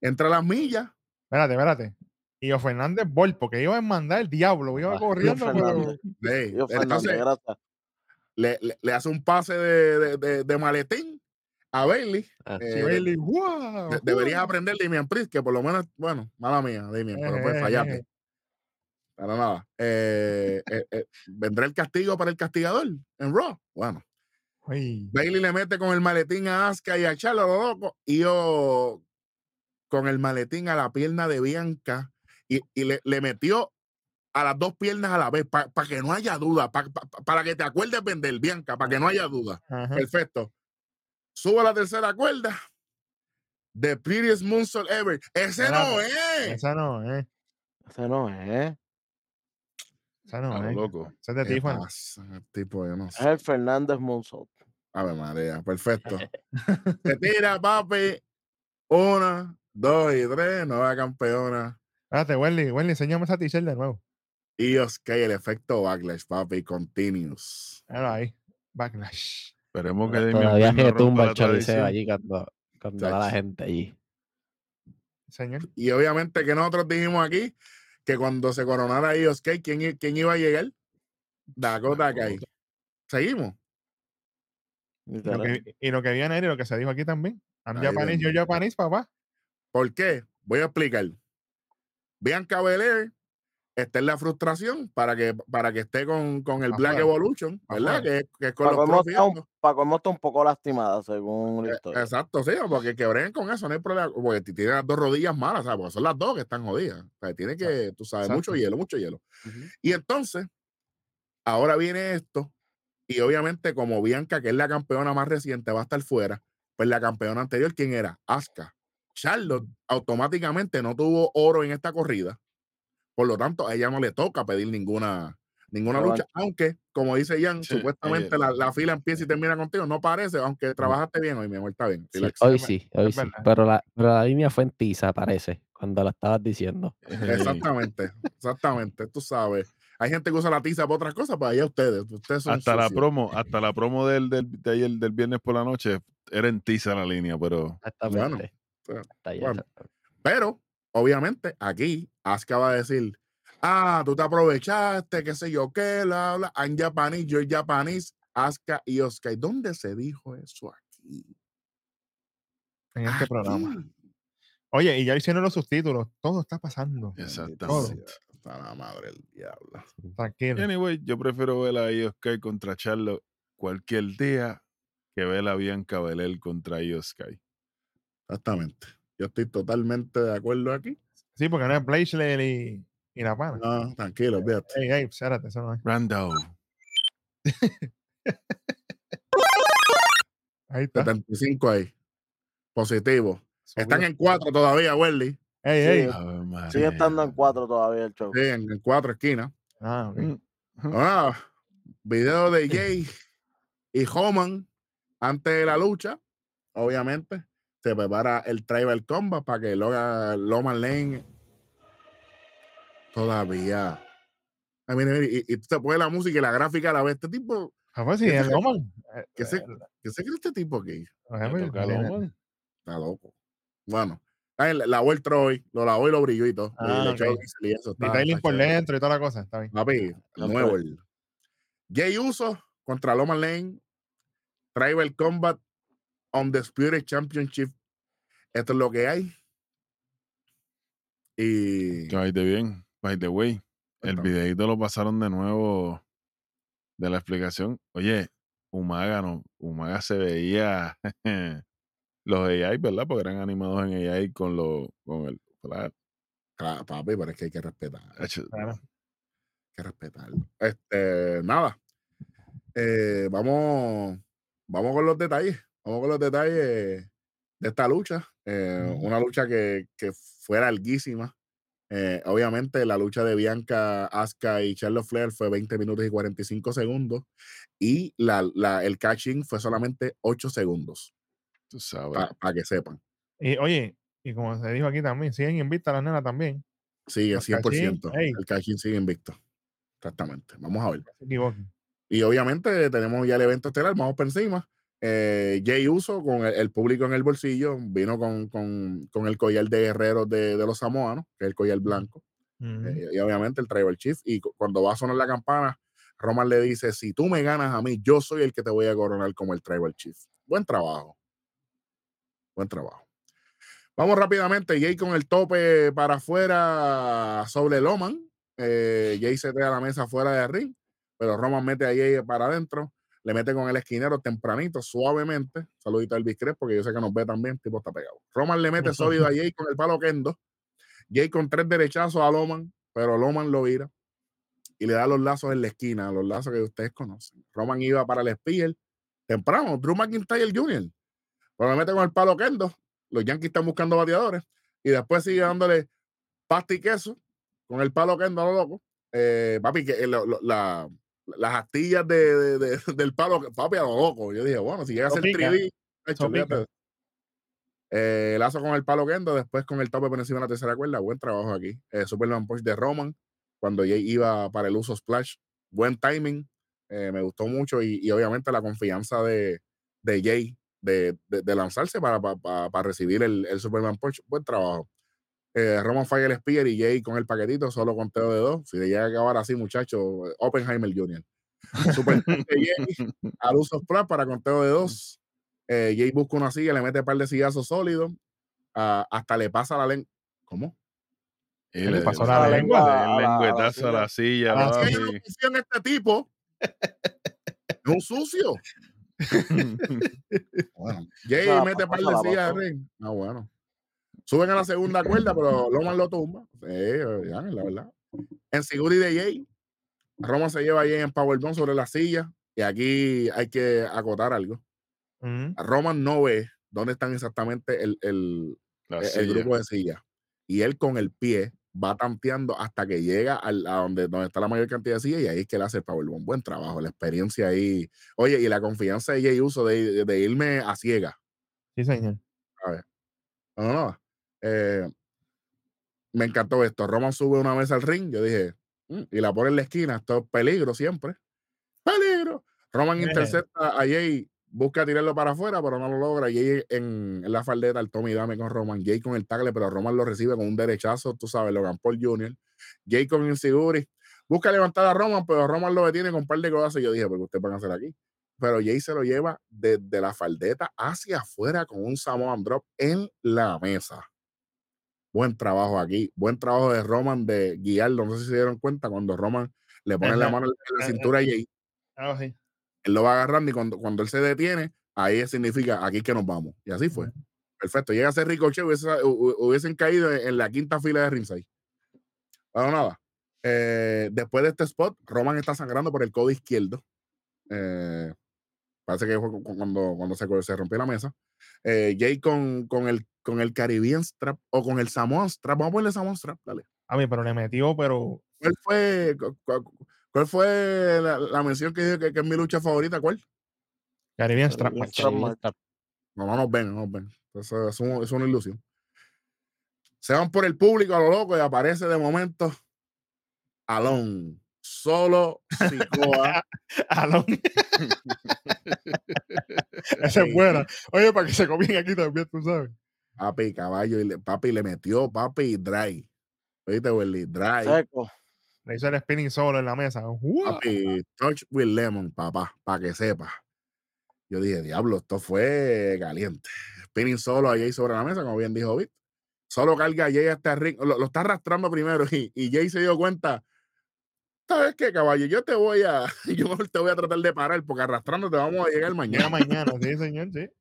Entra las millas. Espérate, espérate. Y yo Fernández Bol, porque iba a mandar el diablo, iba Ah, corriendo, pero Fernández. Sí, Yo, Fernández, entonces gracias. le, le- le hace un pase de, de- de- de maletín a Bailey. Ah, eh, Sí, Bailey, wow, de- deberías aprender Damian Priest, que por lo menos, bueno, mala mía, Damian, pero pues Eh, fallaste. eh. Para nada. Eh, eh, eh, ¿Vendrá el castigo para el castigador en Raw? Bueno, Uy, Bailey le mete con el maletín a Asuka y a Charlotte, lo loco, y yo con el maletín a la pierna de Bianca y, y le, le metió a las dos piernas a la vez, para que no haya duda, pa- pa- pa- para que te acuerdes vender, Bianca, para que no haya duda. ajá. Perfecto. Subo a la tercera cuerda. The prettiest moonsault ever. Ese no es. Esa no, eh. Ese no es. Esa A no, eh. loco. Ese es de ¿Qué Tiffany. pasa, tipo? Yo no Es el Fernández Monzot. Ave María, perfecto. Se tira, papi. Una, dos y tres. Nueva campeona. Espérate, Wendy, Wendy, enséñame esa t-shirt de nuevo. Y os cae el efecto backlash, papi. Continuous. Míralo ahí. Backlash. Esperemos que Damian Todavía no que tumba el choliseo tradición. allí cuando, cuando va la gente allí. Señor. Y obviamente que nosotros dijimos aquí que cuando se coronara Sky, ¿quién, i- quién iba a llegar? Dakota Kai. Seguimos. Y lo, que, y lo que viene y lo que se dijo aquí también. I'm Ahí Japanese, yo. Japanese, papá. ¿Por qué? Voy a explicar. Bianca Belair está en la frustración para que, para que esté con, con el Black. Evolution, ¿verdad? Que, es- que es con Para los está un, pa' colmo está un poco lastimada, según la Eh, historia. Exacto, sí, porque que breguen con eso, no hay problema. Porque tiene las dos rodillas malas, ¿sabes? Porque son las dos que están jodidas. O sea, tiene que, tú sabes, mucho Exacto. hielo, mucho hielo. Y entonces, ahora viene esto, y obviamente, como Bianca, que es la campeona más reciente, va a estar fuera, pues la campeona anterior, ¿quién era? Asuka. Charlotte automáticamente no tuvo oro en esta corrida, por lo tanto, a ella no le toca pedir ninguna, ninguna Pero lucha, aunque, como dice Jan, Sí, supuestamente eh, la, la fila empieza y termina contigo, no parece, aunque trabajaste bien hoy, mi amor, está bien. Sí, hoy sí, hoy sí. Pero la, pero la línea fue en tiza, parece, cuando la estabas diciendo. Exactamente, exactamente, tú sabes. Hay gente que usa la tiza para otras cosas, para allá ustedes, ustedes son hasta la sucios. promo, hasta la promo del, del, de ayer, del viernes por la noche era en tiza la línea, pero Exactamente. Bueno, Hasta bueno. Pero, obviamente, aquí Asuka va a decir, ah, tú te aprovechaste, qué sé yo qué, bla, bla, I'm Japanese, you're Japanese, Asuka y Oscar. ¿Dónde se dijo eso aquí? En este programa. Oye, y ya hicieron los subtítulos. Todo está pasando. Exactamente. está la madre del diablo. Tranquilo. Anyway, yo prefiero ver a Sky contra Charlo cualquier día que ver a Bianca Belair contra Sky. Exactamente. Yo estoy totalmente de acuerdo aquí. Sí, porque no es Blaisley y, y la pana. No, tranquilo, olvídate. Ey, ey, espérate, eso no es. Ahí está. 75 ahí. Positivo. Están en cuatro todavía, Welly. Ey, Sí. Sigue estando en cuatro todavía el show. Sí, en, en cuatro esquinas. Ah, ok. Mm. Ah, video de Jay y Homan antes de la lucha. Obviamente, se prepara el Tribal Combat para que Logan, Loman Lane todavía. Ay, mire, mire, y, y tú te pones la música y la gráfica a la vez. Este tipo, Ah, pues sí, ¿Qué el se- Roman. Eh, ¿qué se, eh, qué se cree este tipo aquí? pues, Loman. Está loco. Bueno, ay, la- lavó el Troy, lo lavó y lo brilló y todo. y Ah, y eso. Está, Detailing está por chévere. dentro y toda la cosa. Está bien. Papi, nuevo. Jay Uso contra Loman Lane. Tribal Combat on the Spirit Championship. Esto es lo que hay. Y Que the bien, by the way, el videito lo pasaron de nuevo de la explicación. Oye, Umaga no, Umaga se veía los AI, ¿verdad? Porque eran animados en AI con lo, con el claro, Claro, papi, pero es que hay que respetar. Hay Claro. que respetarlo. Este, nada. Eh, vamos, vamos con los detalles. Vamos con los detalles de esta lucha. Eh. Una lucha que, que fue larguísima. Eh, obviamente, la lucha de Bianca, Asuka y Charlotte Flair fue 20 minutos y 45 segundos. Y la, la- el catching fue solamente 8 segundos, tú sabes. para que sepan. Y oye, y como se dijo aquí también, siguen invictas las nenas también. Sigue Los 100%. catching. El catching sigue invicto. Exactamente. Vamos a ver. No. Y obviamente tenemos ya el evento estelar, vamos por encima. Eh, Jay Uso, con el, el público en el bolsillo, vino con, con- con el collar de guerreros de, de los samoanos, que es el collar blanco, eh, y obviamente el Tribal Chief. Y cu- cuando va a sonar la campana, Roman le dice: Si tú me ganas a mí, yo soy el que te voy a coronar como el Tribal Chief. Buen trabajo. Buen trabajo. Vamos rápidamente. Jay con el tope para afuera sobre Loman. Eh, Jay se trae a la mesa fuera de ring, pero Roman mete a Jay para adentro. Le mete con el esquinero tempranito, suavemente. Saludito al Biscres, porque yo sé que nos ve también. Tipo está pegado. Roman le mete sólido a Jay con el palo Kendo. Jay con tres derechazos a Loman, pero Loman lo vira y le da los lazos en la esquina, los lazos que ustedes conocen. Roman iba para el Spear temprano, Drew McIntyre Jr. Pero le mete con el palo Kendo. Los Yankees están buscando bateadores y después sigue dándole pasta y queso con el palo Kendo a lo loco. Eh, papi, que eh, la- las astillas de, de- de- del palo, papi, a lo loco. Yo dije, bueno, si llega a ser pica. 3D, hecho. Eh, lazo con el palo Kendo, después con el tope por encima de la tercera cuerda. Buen trabajo aquí. Eh, Superman Punch de Roman, cuando Jay iba para el uso splash. Buen timing. eh, me gustó mucho y, y obviamente la confianza de, de Jay de, de- de lanzarse para, para, para- para recibir el, el Superman Punch. Buen trabajo. Eh, Roman el Spear y Jay con el paquetito, solo conteo de dos. Si le llega a acabar así, muchachos, Oppenheimer Jr. Super Jay al uso splash para conteo de dos. Eh, Jay busca una silla, le mete un par de sillazos sólidos. ah, hasta le pasa la lengua. ¿Cómo? Y ¿Qué le le- pasó a la le- lengua? le- A la- a la lengüetazo a la silla, A la Es que yo no papi. confío en este tipo. Es un sucio. Bueno, Jay Esa mete par de la sillas de pasó. ring. Ah, bueno. Suben a la segunda cuerda, pero Loman lo tumba. Sí, ya, la verdad. En Siguri de Jay, Roman se lleva a Jay en Powerbomb sobre la silla. Y aquí hay que acotar algo. Roman no ve dónde están exactamente el, el, el- grupo de sillas. Y él con el pie va tanteando hasta que llega al- a donde, donde está la mayor cantidad de sillas y ahí es que él hace el powerbomb. Buen trabajo, la experiencia ahí. Oye, y la confianza de Jay Uso de, de- de irme a ciega. Sí, señor. No, no, no. Eh, me encantó esto. Roman sube una vez al ring. Yo dije, "Mm", y la pone en la esquina. Esto es peligro siempre. ¡Peligro! Roman Eh. intercepta a Jay, busca tirarlo para afuera, pero no lo logra. Jay en, en la faldeta, el Tommy Dame con Roman. Jay con el tackle, pero Roman lo recibe con un derechazo, tú sabes, Logan Paul Jr. Jay con Insiguri. Busca levantar a Roman, pero Roman lo detiene con un par de. Y yo dije, porque ustedes van a hacer aquí. Pero Jay se lo lleva desde la faldeta hacia afuera con un Samoan Drop en la mesa. Buen trabajo aquí. Buen trabajo de Roman de guiarlo. No sé si se dieron cuenta cuando Roman le pone la mano en la cintura a Jay. Ah. Él lo va agarrando y cuando, cuando él se detiene, ahí significa aquí que nos vamos. Y así fue. Perfecto. Llega a ser Ricochet, hubiese- hu- hu- hubiesen caído en, en la quinta fila de ringside. Bueno, nada. Eh, después de este spot, Roman está sangrando por el codo izquierdo. Eh, parece que fue cu- cu- cuando, cuando se, se rompió la mesa. Eh, Jay con, con, el, con el Caribbean Strap o con el Samoan Strap. Vamos a ponerle Samoan Strap, dale. A mí, pero le metió, pero ¿Cuál fue, cu- cu- cuál fue la, la mención que dije que, que es mi lucha favorita? ¿Cuál? Caribbean Strap Match. No, no nos ven, no nos ven. Eso es, un- es una ilusión. Se van por el público a lo loco y aparece de momento Alon. Solo Sikoa. Alon. Esa es buena. Oye, para que se comien aquí también, tú sabes. papi, caballo. Y le, papi le metió, papi, dry. Oíste, Willy, dry. Seco. Le hizo el spinning solo en la mesa. ¡Uah! Papi, touch with lemon, papá, para que sepa. Yo dije, diablo, esto fue caliente. Spinning solo a Jay sobre la mesa, como bien dijo Vic. Solo carga a Jay hasta el ring. Lo, lo está arrastrando primero y, y Jay se dio cuenta. ¿Sabes qué, caballo? Yo te voy a, yo te voy a tratar de parar porque arrastrando te vamos a llegar mañana. mañana, sí, señor, sí.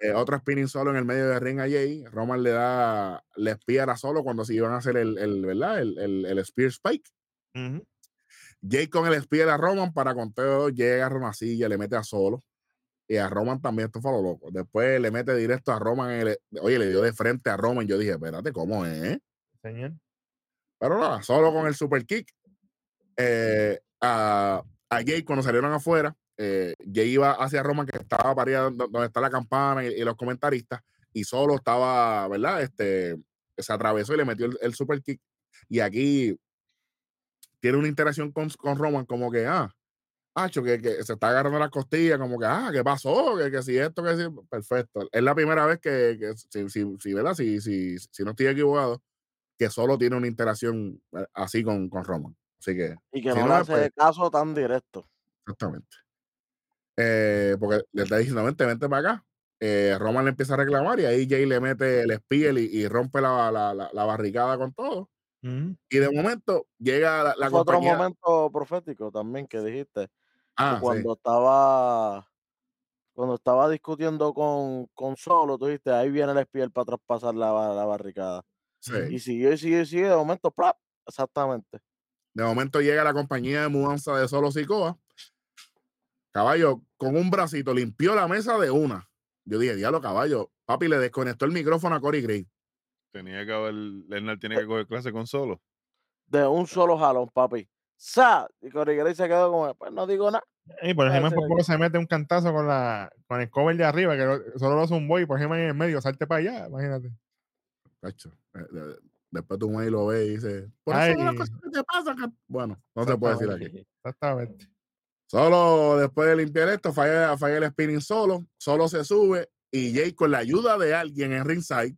Eh, otro spinning solo en el medio del ring a Jay. Roman le da, le spear a solo cuando se iban a hacer el, el ¿verdad? El, el, el spear spike. Jay con el spear a Roman para conteo llega a una silla, le mete a solo. Y a Roman también, esto fue lo loco. Después le mete directo a Roman. el- oye, le dio de frente a Roman. Yo dije, espérate, ¿cómo es? Señor. Pero nada, solo con el super kick. Eh, a, a Jay cuando salieron afuera, eh, Jay iba hacia Roman, que estaba allá donde está la campana y, los comentaristas, y solo estaba, ¿verdad? Este, se atravesó y le metió el, el super kick. Y aquí tiene una interacción con, con Roman, como que, ah, Hacho, que, que se está agarrando las costillas, como que, ah, ¿qué pasó? Que, que si esto, que si. Perfecto. Es la primera vez que, que si, si, si, ¿verdad? Si, si no estoy equivocado, que solo tiene una interacción eh, así con, con Roman. Así que, Y que Si no no le es, hace pues- caso tan directo. exactamente. Eh, porque le está diciendo, vente, vente para acá. eh, Roman le empieza a reclamar y ahí Jay le mete el spear y, y rompe la, la- la- la barricada con todo. Ujú. Y de momento llega la, la otro momento profético también que dijiste. que Ah, sí. cuando estaba cuando estaba discutiendo con, con Solo, tú dijiste, ahí viene el espiel para traspasar la barricada. sí. Y siguió y siguió y siguió, de momento, ¡plap! exactamente. De momento llega la compañía de mudanza de Solo Sicoa. Caballo, con un bracito, limpió la mesa de una. Yo dije, diablo, caballo. Papi le desconectó el micrófono a Corey Gray. Tenía que haber, Lennart tiene que coger clase con solo. De un solo jalón, papi. ¡Sa! Y Corey se quedó como, pues no digo nada. Y por ejemplo, por poco se mete un cantazo con la con el cover de arriba, que lo- solo lo zumbó y por ejemplo en el medio, salte para allá, imagínate. Cacho, de- Después tu mail lo ve y dice, por eso son las cosas que te pasan. ca-". Bueno, no se puede decir aquí. Exactamente. Solo después de limpiar esto, falla, falla el spinning solo, solo se sube y Jay con la ayuda de alguien en ringside,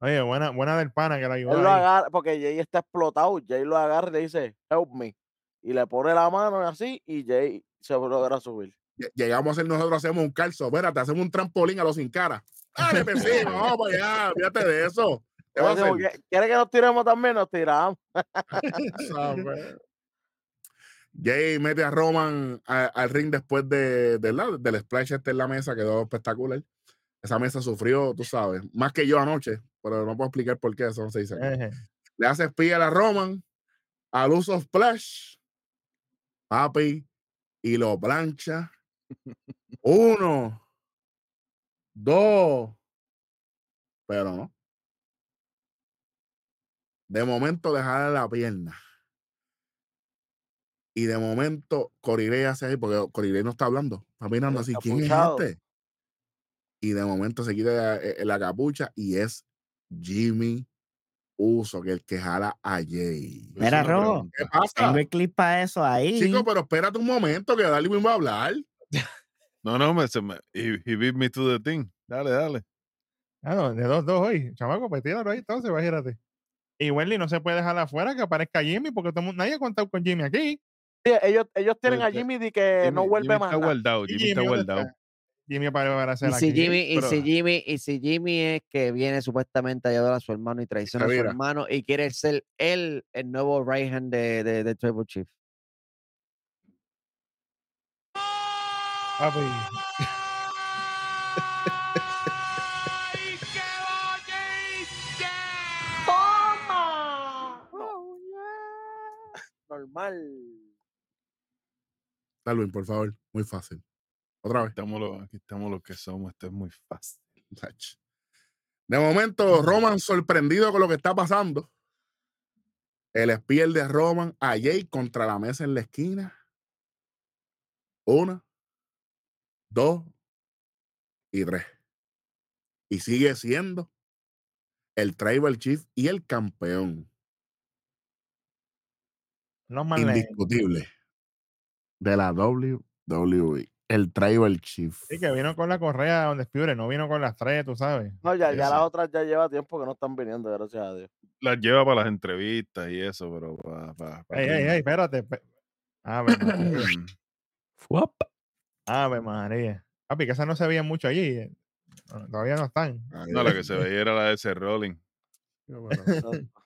Oye, buena, buena del pana que la ayudó. Él lo agarra, porque Jay está explotado. Jay lo agarra y le dice, help me. Y le pone la mano así y Jay se logra subir. lle- llegamos a hacer nosotros, hacemos un calzo, espérate, hacemos un trampolín a los sin cara. Dale, vecino, vamos para allá, fíjate de eso. ¿Qué va a Decimos, hacer? "¿Qui- ¿Quiere que nos tiremos también? Nos tiramos. Jay mete a Roman al ring después de, de la- del splash este en la mesa, quedó espectacular. Esa mesa sufrió, tú sabes, más que yo anoche, pero no puedo explicar por qué, eso no se dice. aquí. Le hace espía a Roman al uso splash, papi, y lo plancha. Uno, dos, pero no. De momento dejar la pierna. Y de momento Coriré hace ahí, porque Coriré no está hablando. Está mirando así, ¿quién es este? Y de momento se quita eh, la capucha y es Jimmy Uso, que es el que jala a Jay. Es Mira, Rojo, pregunta. ¿Qué pasa? tengo el clip para eso ahí. Chico, pero espérate un momento que Dali mismo va a hablar. No, no, me, se me, he, he beat me to the thing. Dale, dale. Ah, no, de dos, dos hoy. Chamaco, pues tíralo ahí entonces, imagínate. Y Wendy no se puede dejar afuera que aparezca Jimmy, porque todo nadie ha contado con Jimmy aquí. Sí, ellos, ellos tienen a Este, Jimmy de que no vuelve Jimmy más está guardado, Jimmy está ¿dónde guardado. Jimmy para hacer Y si aquí. Jimmy, y pero- si Jimmy, y si Jimmy es que viene supuestamente a ayudar a su hermano y traiciona a su hermano y quiere ser él el nuevo right hand de, de, de Tribal Chief. Papi, Normal. Darwin, por favor, muy fácil. Otra vez. Estamos los, aquí estamos los que somos. Esto es muy fácil. De momento, Roman sorprendido con lo que está pasando. El espiel de Roman a Jay contra la mesa en la esquina. Una, dos y tres. Y sigue siendo el Tribal Chief y el campeón no más lejos. indiscutible de la WWE. El Tribal Chief. Sí, que vino con la correa donde Spiure, no vino con las tres, tú sabes. No, ya, ya las otras ya lleva tiempo que no están viniendo, gracias a Dios. Las lleva para las entrevistas y eso, pero para. para, para Ey, ey, ey, espérate. Ave María. Fuap. Ave María. Papi, que esas no se veían mucho allí. eh. Todavía no están. No, la que se veía era la de ese Rolling.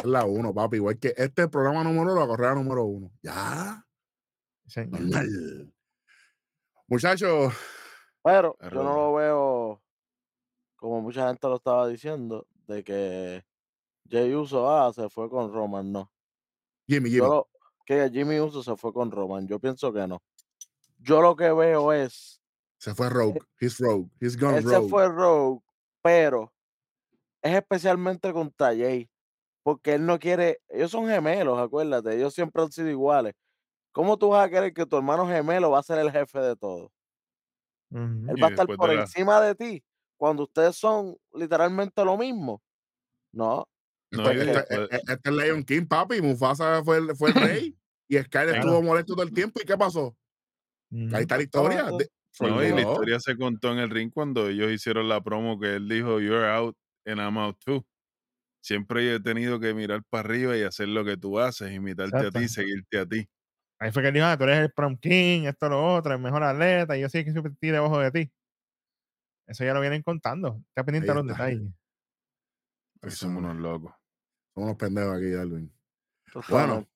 Es la uno, papi. Igual que este programa número uno, la correa número uno. Ya. Normal. Muchachos, Pero yo no lo veo como mucha gente lo estaba diciendo, de que Jay Uso ah, se fue con Roman, no. Jimmy, Yo Jimmy. lo- que Jimmy Uso se fue con Roman, yo pienso que no. Yo lo que veo es, Se fue Rogue. He's Rogue. He's gone él Rogue. se fue Rogue, pero es especialmente contra Jay, porque él no quiere, ellos son gemelos, acuérdate, ellos siempre han sido iguales. ¿Cómo tú vas a querer que tu hermano gemelo va a ser el jefe de todo? Él Y va a estar después de por la- encima de ti cuando ustedes son literalmente lo mismo. No, No, Este, y este- después- este- este es Lion King, papi. Mufasa fue el, fue el rey. Y Sky Claro. estuvo molesto todo el tiempo. ¿Y qué pasó? Ahí está la historia. De- No, y la historia se contó en el ring cuando ellos hicieron la promo que él dijo, You're out and I'm out too. Siempre yo he tenido que mirar para arriba y hacer lo que tú haces, imitarte a ti seguirte a ti. Ahí fue que él dijo, ah, tú eres el prom king, esto, lo otro, el mejor atleta, y yo sí que siempre estoy debajo de ti. Eso ya lo vienen contando. Está pendiente a los detalles. Ahí somos unos locos. Somos unos pendejos aquí, Darwin. Bueno,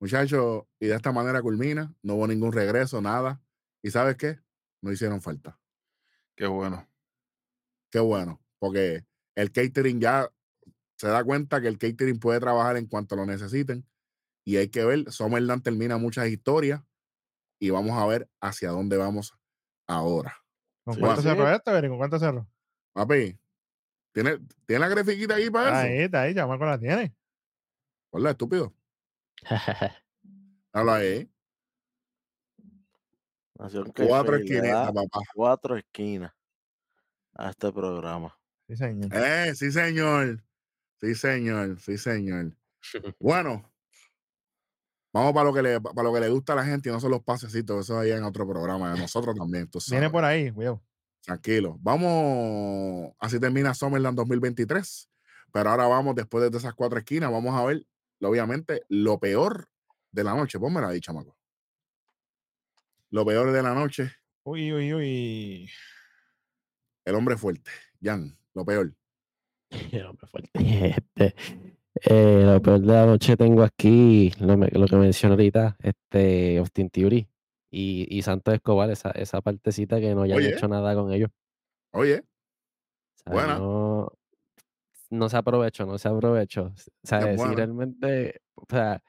muchachos, y de esta manera culmina. No hubo ningún regreso, nada. ¿Y sabes qué? No hicieron falta. Qué bueno. Qué bueno, porque el catering ya se da cuenta que el catering puede trabajar en cuanto lo necesiten. Y hay que ver, Summerland termina muchas historias y vamos a ver hacia dónde vamos ahora. ¿Con Sí, cuánto sí. cerró esto, Eri? ¿Con cuánto cerró? Papi, ¿tiene, ¿tiene la grafiquita ahí para eso? Ahí está, ahí, chamaco la tiene. Hola, estúpido. Habla ahí. Nación Cuatro esquinitas, papá. cuatro esquinas a este programa. Sí, señor. Eh, sí, señor. Sí, señor. Sí, señor. Bueno, vamos para lo que le, para lo que le gusta a la gente y no son los pasecitos, eso ahí en otro programa, de nosotros también, tú Viene por ahí, cuidado. Tranquilo. Vamos, así termina Summerland 2023. Pero ahora vamos, después de esas cuatro esquinas, vamos a ver, obviamente, lo peor de la noche. Pónmela ahí, chamaco. Lo peor de la noche, Uy, uy, uy. el hombre fuerte. Jan, lo peor. El hombre fuerte. Este, eh, lo peor de la noche tengo aquí, lo, lo que mencioné ahorita, este, Austin Theory y, y Santos Escobar, esa, esa partecita que no hayan Oye. hecho nada con ellos. Oye, O sea, Buena. No, no se aprovechó, no se aprovechó. O sea, si realmente, o sea,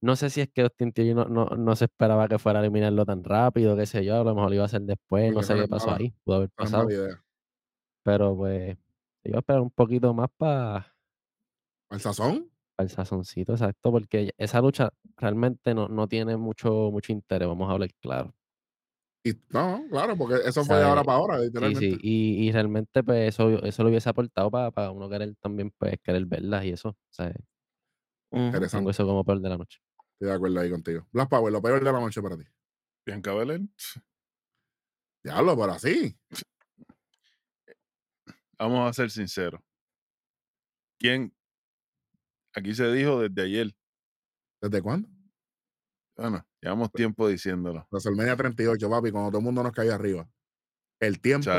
no sé si es que Austin Theory no, no, no se esperaba que fuera a eliminarlo tan rápido, qué sé yo, a lo mejor lo iba a hacer después, no sé qué pasó ahí, pudo haber pasado, pero pues iba a esperar un poquito más para ¿Al sazón? el sazoncito, exacto, porque esa lucha realmente no, no tiene mucho, mucho interés, vamos a hablar claro. Y, no, claro, porque eso fue de ahora para ahora, Sí, literalmente. sí, y, y realmente pues eso, eso lo hubiese aportado para, uno querer también pues querer verlas y eso, o sea, Ujú. Interesante. tengo eso como peor de la noche. Estoy de acuerdo ahí contigo. Black Power, lo peor de la noche para ti. Bianca Belair. Diablo, pero así. Vamos a ser sinceros. ¿Quién? Aquí se dijo desde ayer. ¿Desde cuándo? Bueno, llevamos tiempo diciéndolo. WrestleMania 38, papi, cuando todo el mundo nos cayó arriba. El tiempo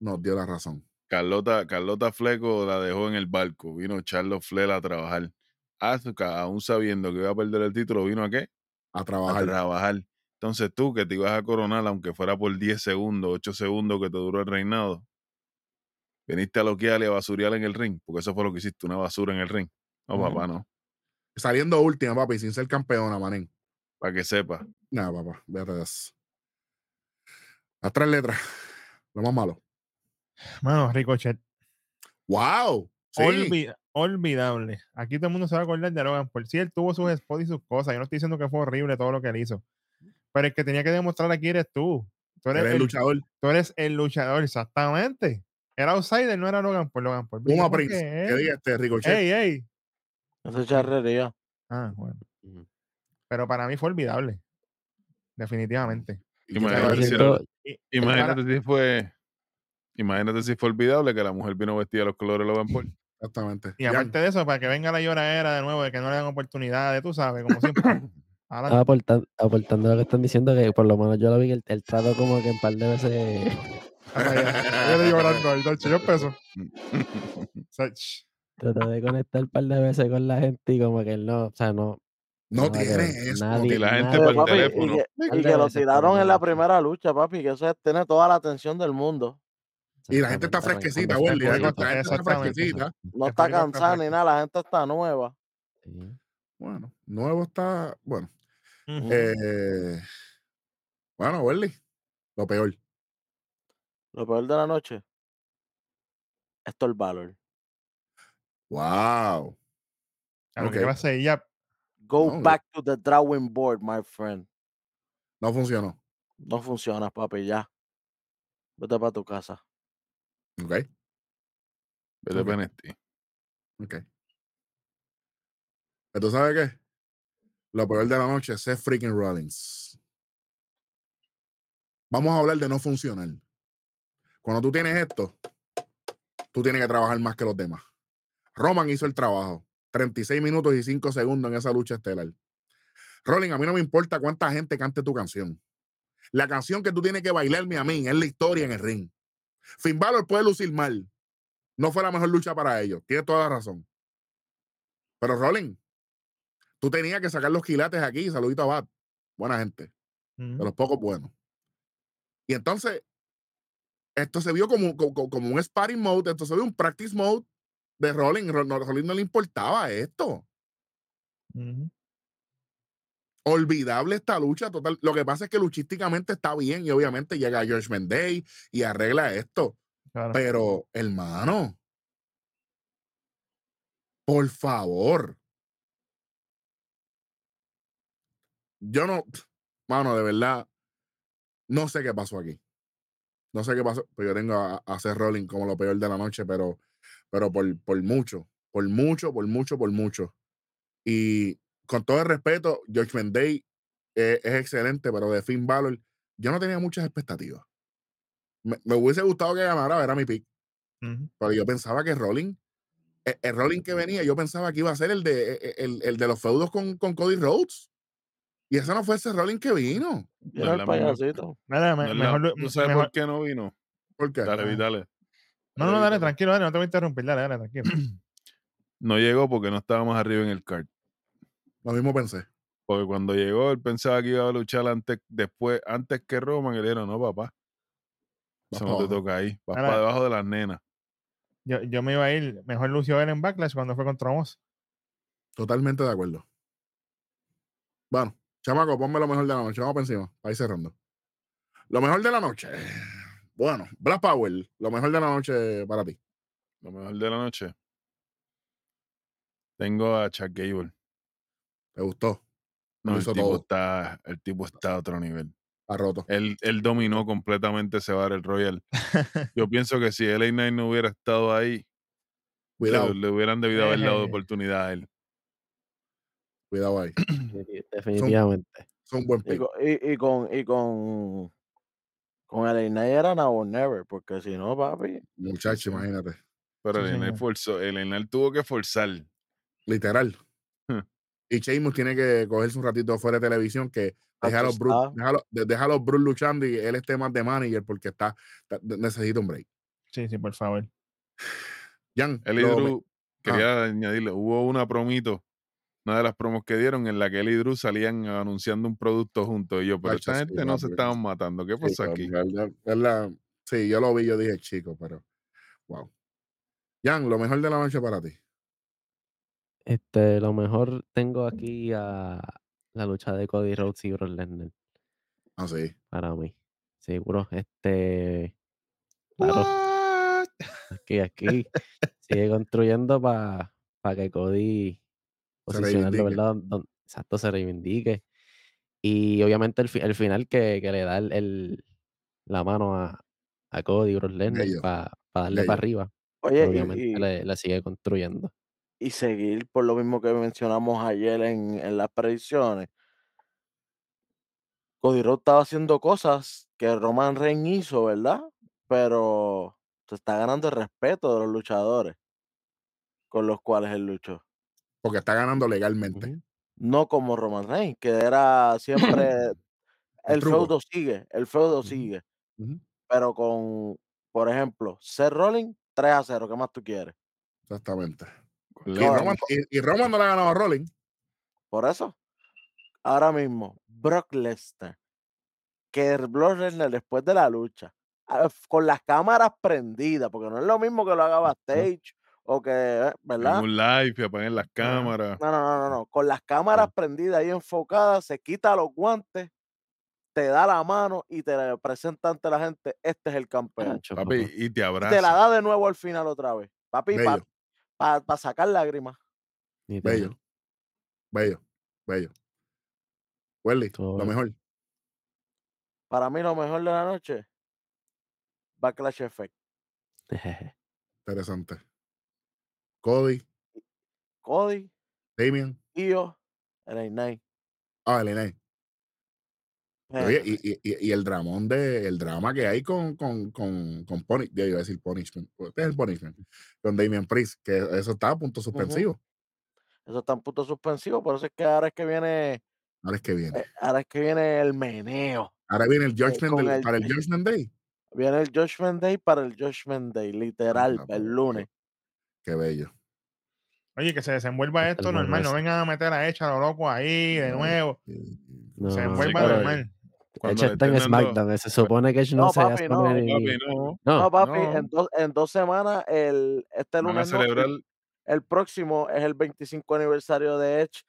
nos dio la razón. Carlota, Carlota Fleco la dejó en el barco. Vino Charles Flair a trabajar. Asuka, aún sabiendo que iba a perder el título, vino a qué? A A trabajar. trabajar. Entonces tú, que te ibas a coronar, aunque fuera por 10 segundos, 8 segundos que te duró el reinado, viniste a loquear y a basurear en el ring, porque eso fue lo que hiciste, una basura en el ring. No, papá, no. Saliendo última, papi, sin ser campeona, manín. Para que sepa. Nada, papá, véate de eso. Las tres letras. Lo más malo. Mano, Ricochet. ¡Wow! Sí. Olvi- olvidable. Aquí todo el mundo se va a acordar de Logan Paul. Sí, él tuvo sus spots y sus cosas. Yo no estoy diciendo que fue horrible todo lo que él hizo. Pero el que tenía que demostrar aquí eres tú. Tú eres, Eres el el, luchador. tú eres el luchador, exactamente. Era outsider, no era Logan Paul. Logan Paul. Puma Prince. Que él- diga este Ricochet. Ey, ey. Eso es charrería. Ah, bueno. Pero para mí fue olvidable. Definitivamente. Imagínate si era- fue. Imagínate si fue olvidable que la mujer vino vestida de los colores de Logan Paul. Exactamente. Y aparte de eso, para que venga la lloradera de nuevo, de que no le dan oportunidades, tú sabes, como siempre. Aportando, aportando lo que están diciendo, que por lo menos yo lo vi el, el trato como que un par de veces. Yo llorando ahí, dos chillos pesos. O sea, ch, trató de conectar un par de veces con la gente y como que él no, o sea, no. no tiene eso. nadie- Y la gente nadie- por Papi, y teléfono. que, y que lo tiraron en la primera lucha, papi, que eso es- tiene toda la atención del mundo. Y la gente está fresquecita. La gente está fresquecita. No está cansada ni nada, la gente está nueva. Bueno, nuevo está. Bueno. Eh, bueno, Wendy. Lo peor. Lo peor de la noche. Esto es el valor. Wow. A lo que ok. va a ser ella, Go No, back to the drawing board, my friend. No funcionó. No funciona, papi, ya. Vete para tu casa. Ok. Vete Ok. pa' NXT. Ok. Pero tú sabes qué? Lo peor de la noche es freaking Rollins. Vamos a hablar de no funcionar. Cuando tú tienes esto, tú tienes que trabajar más que los demás. Roman hizo el trabajo. 36 minutos y 5 segundos en esa lucha estelar. Rollins, a mí no me importa cuánta gente cante tu canción. La canción que tú tienes que bailarme a mí es la historia en el ring. Finn Balor puede lucir mal. No fue la mejor lucha para ellos. Tiene toda la razón. Pero Rolling, tú tenías que sacar los quilates aquí. Saludito a Bat. Buena gente. De los pocos buenos. Y entonces, esto se vio como, como, como un sparring mode. Esto se vio un practice mode de Rolling. Rolling no le importaba esto. Olvidable esta lucha total. Lo que pasa es que luchísticamente está bien y obviamente llega Judgment Day y arregla esto. Claro. Pero, hermano, por favor. Yo no, mano, de verdad, no sé qué pasó aquí. No sé qué pasó, pero yo tengo a, a hacer Rolling como lo peor de la noche, pero, pero por, por mucho, por mucho, por mucho, por mucho. Y con todo el respeto, Judgment Day eh, es excelente, pero de Finn Balor, yo no tenía muchas expectativas. Me, me hubiese gustado que ganara, era mi pick, pero yo pensaba que Rolling, el, el Rolling que venía, yo pensaba que iba a ser el de, e- el, el de los feudos con, con Cody Rhodes. Y ese no fue ese Rolling que vino. Es el payasito. Mira, No me- la- mejor, lu- ¿Tú sabes mejor- por qué no vino? ¿Por qué? Dale, Ah. dale. No, no, Dale, dale, dale. tranquilo, dale, no te voy a interrumpir, dale, dale, tranquilo. No llegó porque no estábamos arriba en el card. Lo mismo pensé. Porque cuando llegó, él pensaba que iba a luchar antes, después, antes que Roman, y le dijeron, no, papá, eso no te toca ahí, vas para debajo de las nenas. Yo, yo me iba a ir, mejor lució él en Backlash cuando fue contra Moss. Totalmente de acuerdo. Bueno, chamaco, ponme lo mejor de la noche. Vamos para encima, ir cerrando. Lo mejor de la noche. Bueno, Black Power, lo mejor de la noche para ti. Lo mejor de la noche. Tengo a Chuck Gable. ¿Te gustó? No, el tipo, todo. está, el tipo está a otro nivel. Está roto. Él, él dominó completamente ese Battle Royal. Yo pienso que si LA Knight no hubiera estado ahí, Cuidado, le, le hubieran debido haber dado Eh. oportunidad a él. Cuidado ahí. Defini- Definitivamente. Es un buen Y pick. con, y, y con, y con, con el Ignite era now or never, porque si no, papi, Muchacho, imagínate. Pero Sí, Knight señor. forzó, LA Knight tuvo que forzar. Literal. Y Sheamus tiene que cogerse un ratito fuera de televisión que deja a los Brutes, Ajustado. deja a los- de- deja a los Brutes luchando y él esté más de manager porque está, está- necesita un break. Sí, sí, por favor. Jan, lo- Drew, quería añadirle, hubo una promito, una de las promos que dieron en la que él y Drew salían anunciando un producto juntos. Y yo, pero esta sí, gente no se estaban matando. ¿Qué pasó pero aquí? la- sí, yo lo vi, yo dije chico, pero wow. Jan, lo mejor de la noche para ti. Este, lo mejor tengo aquí a la lucha de Cody Rhodes y Brock Lesnar Ah, sí. para mí. Seguro, este, claro, aquí, aquí sigue construyendo para que Cody posicionarlo. ¿verdad? Exacto, se reivindique. Y obviamente el, fi- el final que, que le da el, el- la mano a, a Cody Bello, para darle bello. para arriba. oye, y- obviamente y, le, le sigue construyendo. y seguir por lo mismo que mencionamos ayer en, en las predicciones. Cody Rhodes estaba haciendo cosas que Roman Reigns hizo, ¿verdad? Pero se está ganando el respeto de los luchadores con los cuales él luchó. Porque está ganando legalmente. No como Roman Reigns, que era siempre el truco. feudo sigue, el feudo sigue. Pero con, por ejemplo, Seth Rollins 3 a 0, ¿qué más tú quieres? Exactamente. Y Roman, mismo, y, y Roman no le ha ganado a Rolling. por eso, ahora mismo, Brock Lesnar, que Brock Lesnar después de la lucha, ah, con las cámaras prendidas, porque no es lo mismo que lo haga backstage o que, eh, en ¿verdad? un live y apaguen las cámaras. No, no, no, no, no. Con las cámaras prendidas ahí enfocadas, se quita los guantes, te da la mano y te presenta ante la gente. Este es el campeón. Papi, papá. y te Y abraza. te la da de nuevo al final otra vez. Papi, para sacar lágrimas. Bello, bello, bello. Welly, lo mejor. Para mí lo mejor de la noche, Backlash Effect. Interesante. Cody, Cody, Damian. Io, LA Knight. Ah, Elena. Eh, Oye, y, y- y- el dramón de, el drama que hay con, con, con, con Puni- yo iba a decir Punishment. Este es el Punishment. Con Damian Priest, que eso está a punto suspensivo. Eso está en punto suspensivo, por eso es que ahora es que viene, Ahora es que viene. eh, ahora es que viene el meneo. Ahora viene el eh, Judgment del- el- para el Judgment Day. Viene el Judgment Day para el Judgment Day, literal, el lunes. Qué bello. Oye, que se desenvuelva esto normal, no vengan a meter a Echa lo loco ahí de nuevo. No, Se no, envuelva claro. normal. Le está en SmackDown. Se supone que Edge no, No, se papi, no. Papi, no. No, No, papi, no. En, dos, en dos semanas, el, este lunes no, celebrar el, el próximo es el 25 aniversario de Edge,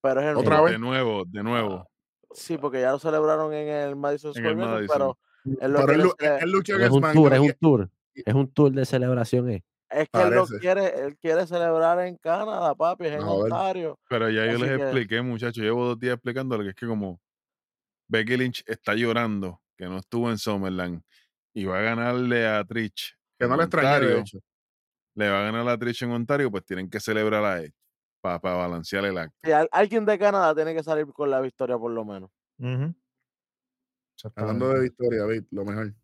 pero es el ¿Otra vez? de nuevo, de nuevo. Sí, porque ya lo celebraron en el Madison Square Garden, pero lo él, él en es un tour, es un tour. Es un tour de celebración. eh. Es que él lo quiere, él quiere celebrar en Canadá, papi, es en. Ontario. Pero ya yo Así les que- expliqué, muchachos. Llevo dos días explicándole que es que como Becky Lynch está llorando que no estuvo en Summerland y va a ganarle a Trish. Que en no le extrañé, de Ontario, hecho. Le va a ganar a Trish en Ontario, pues tienen que celebrar a Edge para balancear el acto. Sí, al- alguien de Canadá tiene que salir con la victoria por lo menos. Ujú. Hablando de Exactamente. victoria, David, lo mejor.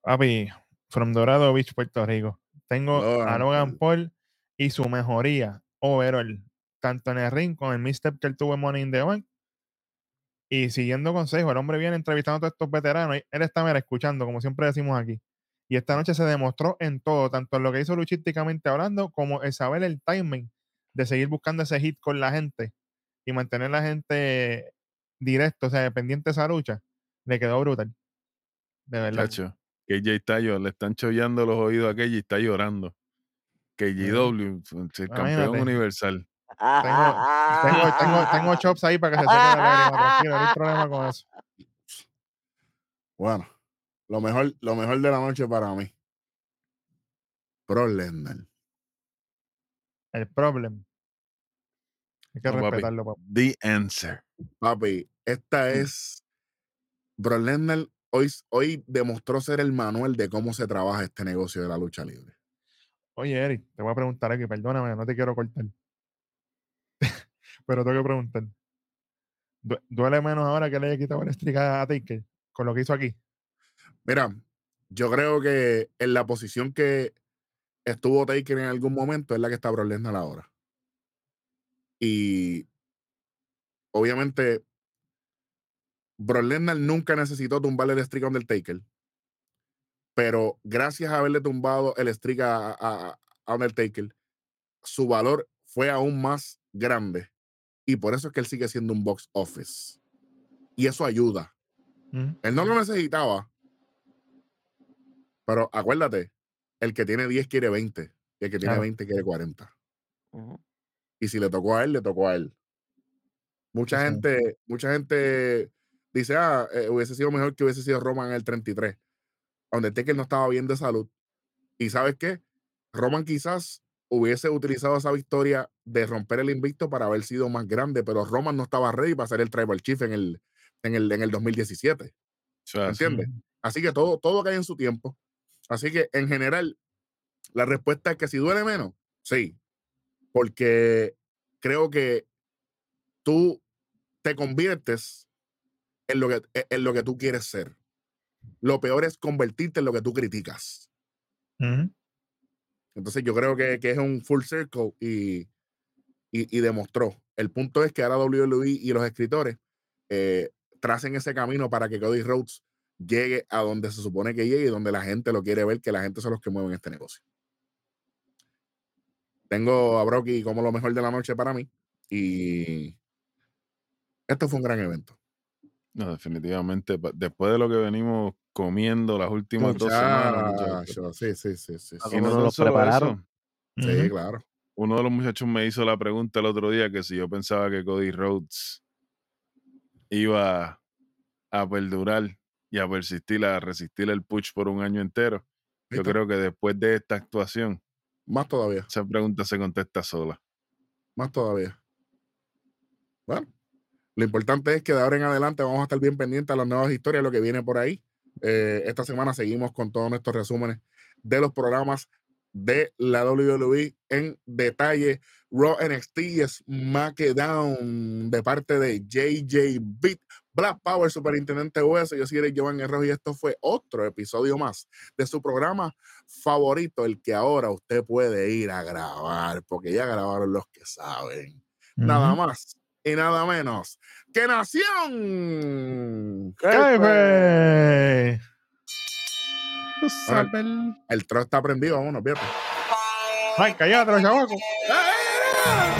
Papi, from Dorado Beach, Puerto Rico. Tengo a Logan Paul y su mejoría overall, tanto en el ring con el misstep que él tuvo en Money in the Bank. Y siguiendo consejos, el hombre viene entrevistando a todos estos veteranos. y Él está mira, escuchando, como siempre decimos aquí. Y esta noche se demostró en todo, tanto en lo que hizo luchísticamente hablando, como el saber el timing de seguir buscando ese hit con la gente y mantener la gente directo, o sea, pendiente de esa lucha. Le quedó brutal. De verdad. KJ está llorando, le están chollando los oídos a KJ y está llorando. KJW, el campeón universal. Tengo, tengo, tengo chops ahí para que se seque la lágrima, tranquilo, no hay problema con eso. Bueno, lo mejor, lo mejor de la noche para mí. Pro. El problema. Hay que No, papi. respetarlo, papá. The answer. Papi, esta es. Bro hoy, hoy demostró ser el manual de cómo se trabaja este negocio de la lucha libre. Oye, Eric, te voy a preguntar aquí, perdóname, no te quiero cortar. Pero tengo que preguntar. ¿Du- ¿Duele menos ahora que le haya quitado el streak a Taker con lo que hizo aquí? Mira, yo creo que en la posición que estuvo Taker en algún momento es la que está Bro Lesnar ahora. Y obviamente, Bro Lesnar nunca necesitó tumbarle el streak a Undertaker. Pero gracias a haberle tumbado el streak a, a, a Undertaker, su valor fue aún más grande. Y por eso es que él sigue siendo un box office. Y eso ayuda. Ujú. Él no lo necesitaba. Pero acuérdate, el que tiene 10 quiere 20. Y el que tiene Claro. 20 quiere 40. Ujú. Y si le tocó a él, le tocó a él. Mucha Sí. gente, mucha gente dice, ah, eh, hubiese sido mejor que hubiese sido Roman en el 33. Undertaker no estaba bien de salud. Y ¿sabes qué? Roman quizás hubiese utilizado esa victoria de romper el invicto para haber sido más grande, pero Roman no estaba ready para ser el Tribal Chief en el, en el, en el 2017. Eso es así. ¿Entiendes? Así que todo, todo cae en su tiempo. Así que en general, la respuesta es que si duele menos, sí. Porque creo que tú te conviertes en lo que, e, en lo que tú quieres ser. Lo peor es convertirte en lo que tú criticas. Entonces yo creo que, que es un full circle y, y, y demostró. El punto es que ahora WWE y los escritores eh, tracen ese camino para que Cody Rhodes llegue a donde se supone que llegue y donde la gente lo quiere ver, que la gente son los que mueven este negocio. Tengo a Brocky como lo mejor de la noche para mí y esto fue un gran evento. No, definitivamente. Después de lo que venimos comiendo las últimas dos semanas, muchachos. Sí, sí, sí, sí. Sí. Y ¿Cómo no prepararon? eso, Sí, claro. uno de los muchachos me hizo la pregunta el otro día que si yo pensaba que Cody Rhodes iba a perdurar y a persistir, a resistir el push por un año entero. Yo creo que después de esta actuación, Más todavía. esa pregunta se contesta sola. más todavía. Bueno, lo importante es que de ahora en adelante vamos a estar bien pendientes a las nuevas historias, lo que viene por ahí. Eh, esta semana seguimos con todos nuestros resúmenes de los programas de la WWE en detalle. Raw NXT y SmackDown de parte de JJ Beat, Black Power, Superintendente Hueso. Yo soy Giovanni Rojo y esto fue otro episodio más de su programa favorito, el que ahora usted puede ir a grabar, porque ya grabaron los que saben. Nada más y nada menos que Nación. Sabes. El tro está prendido, vámonos, fíjate. Ay, cállate, los chavacos. ¡Ah,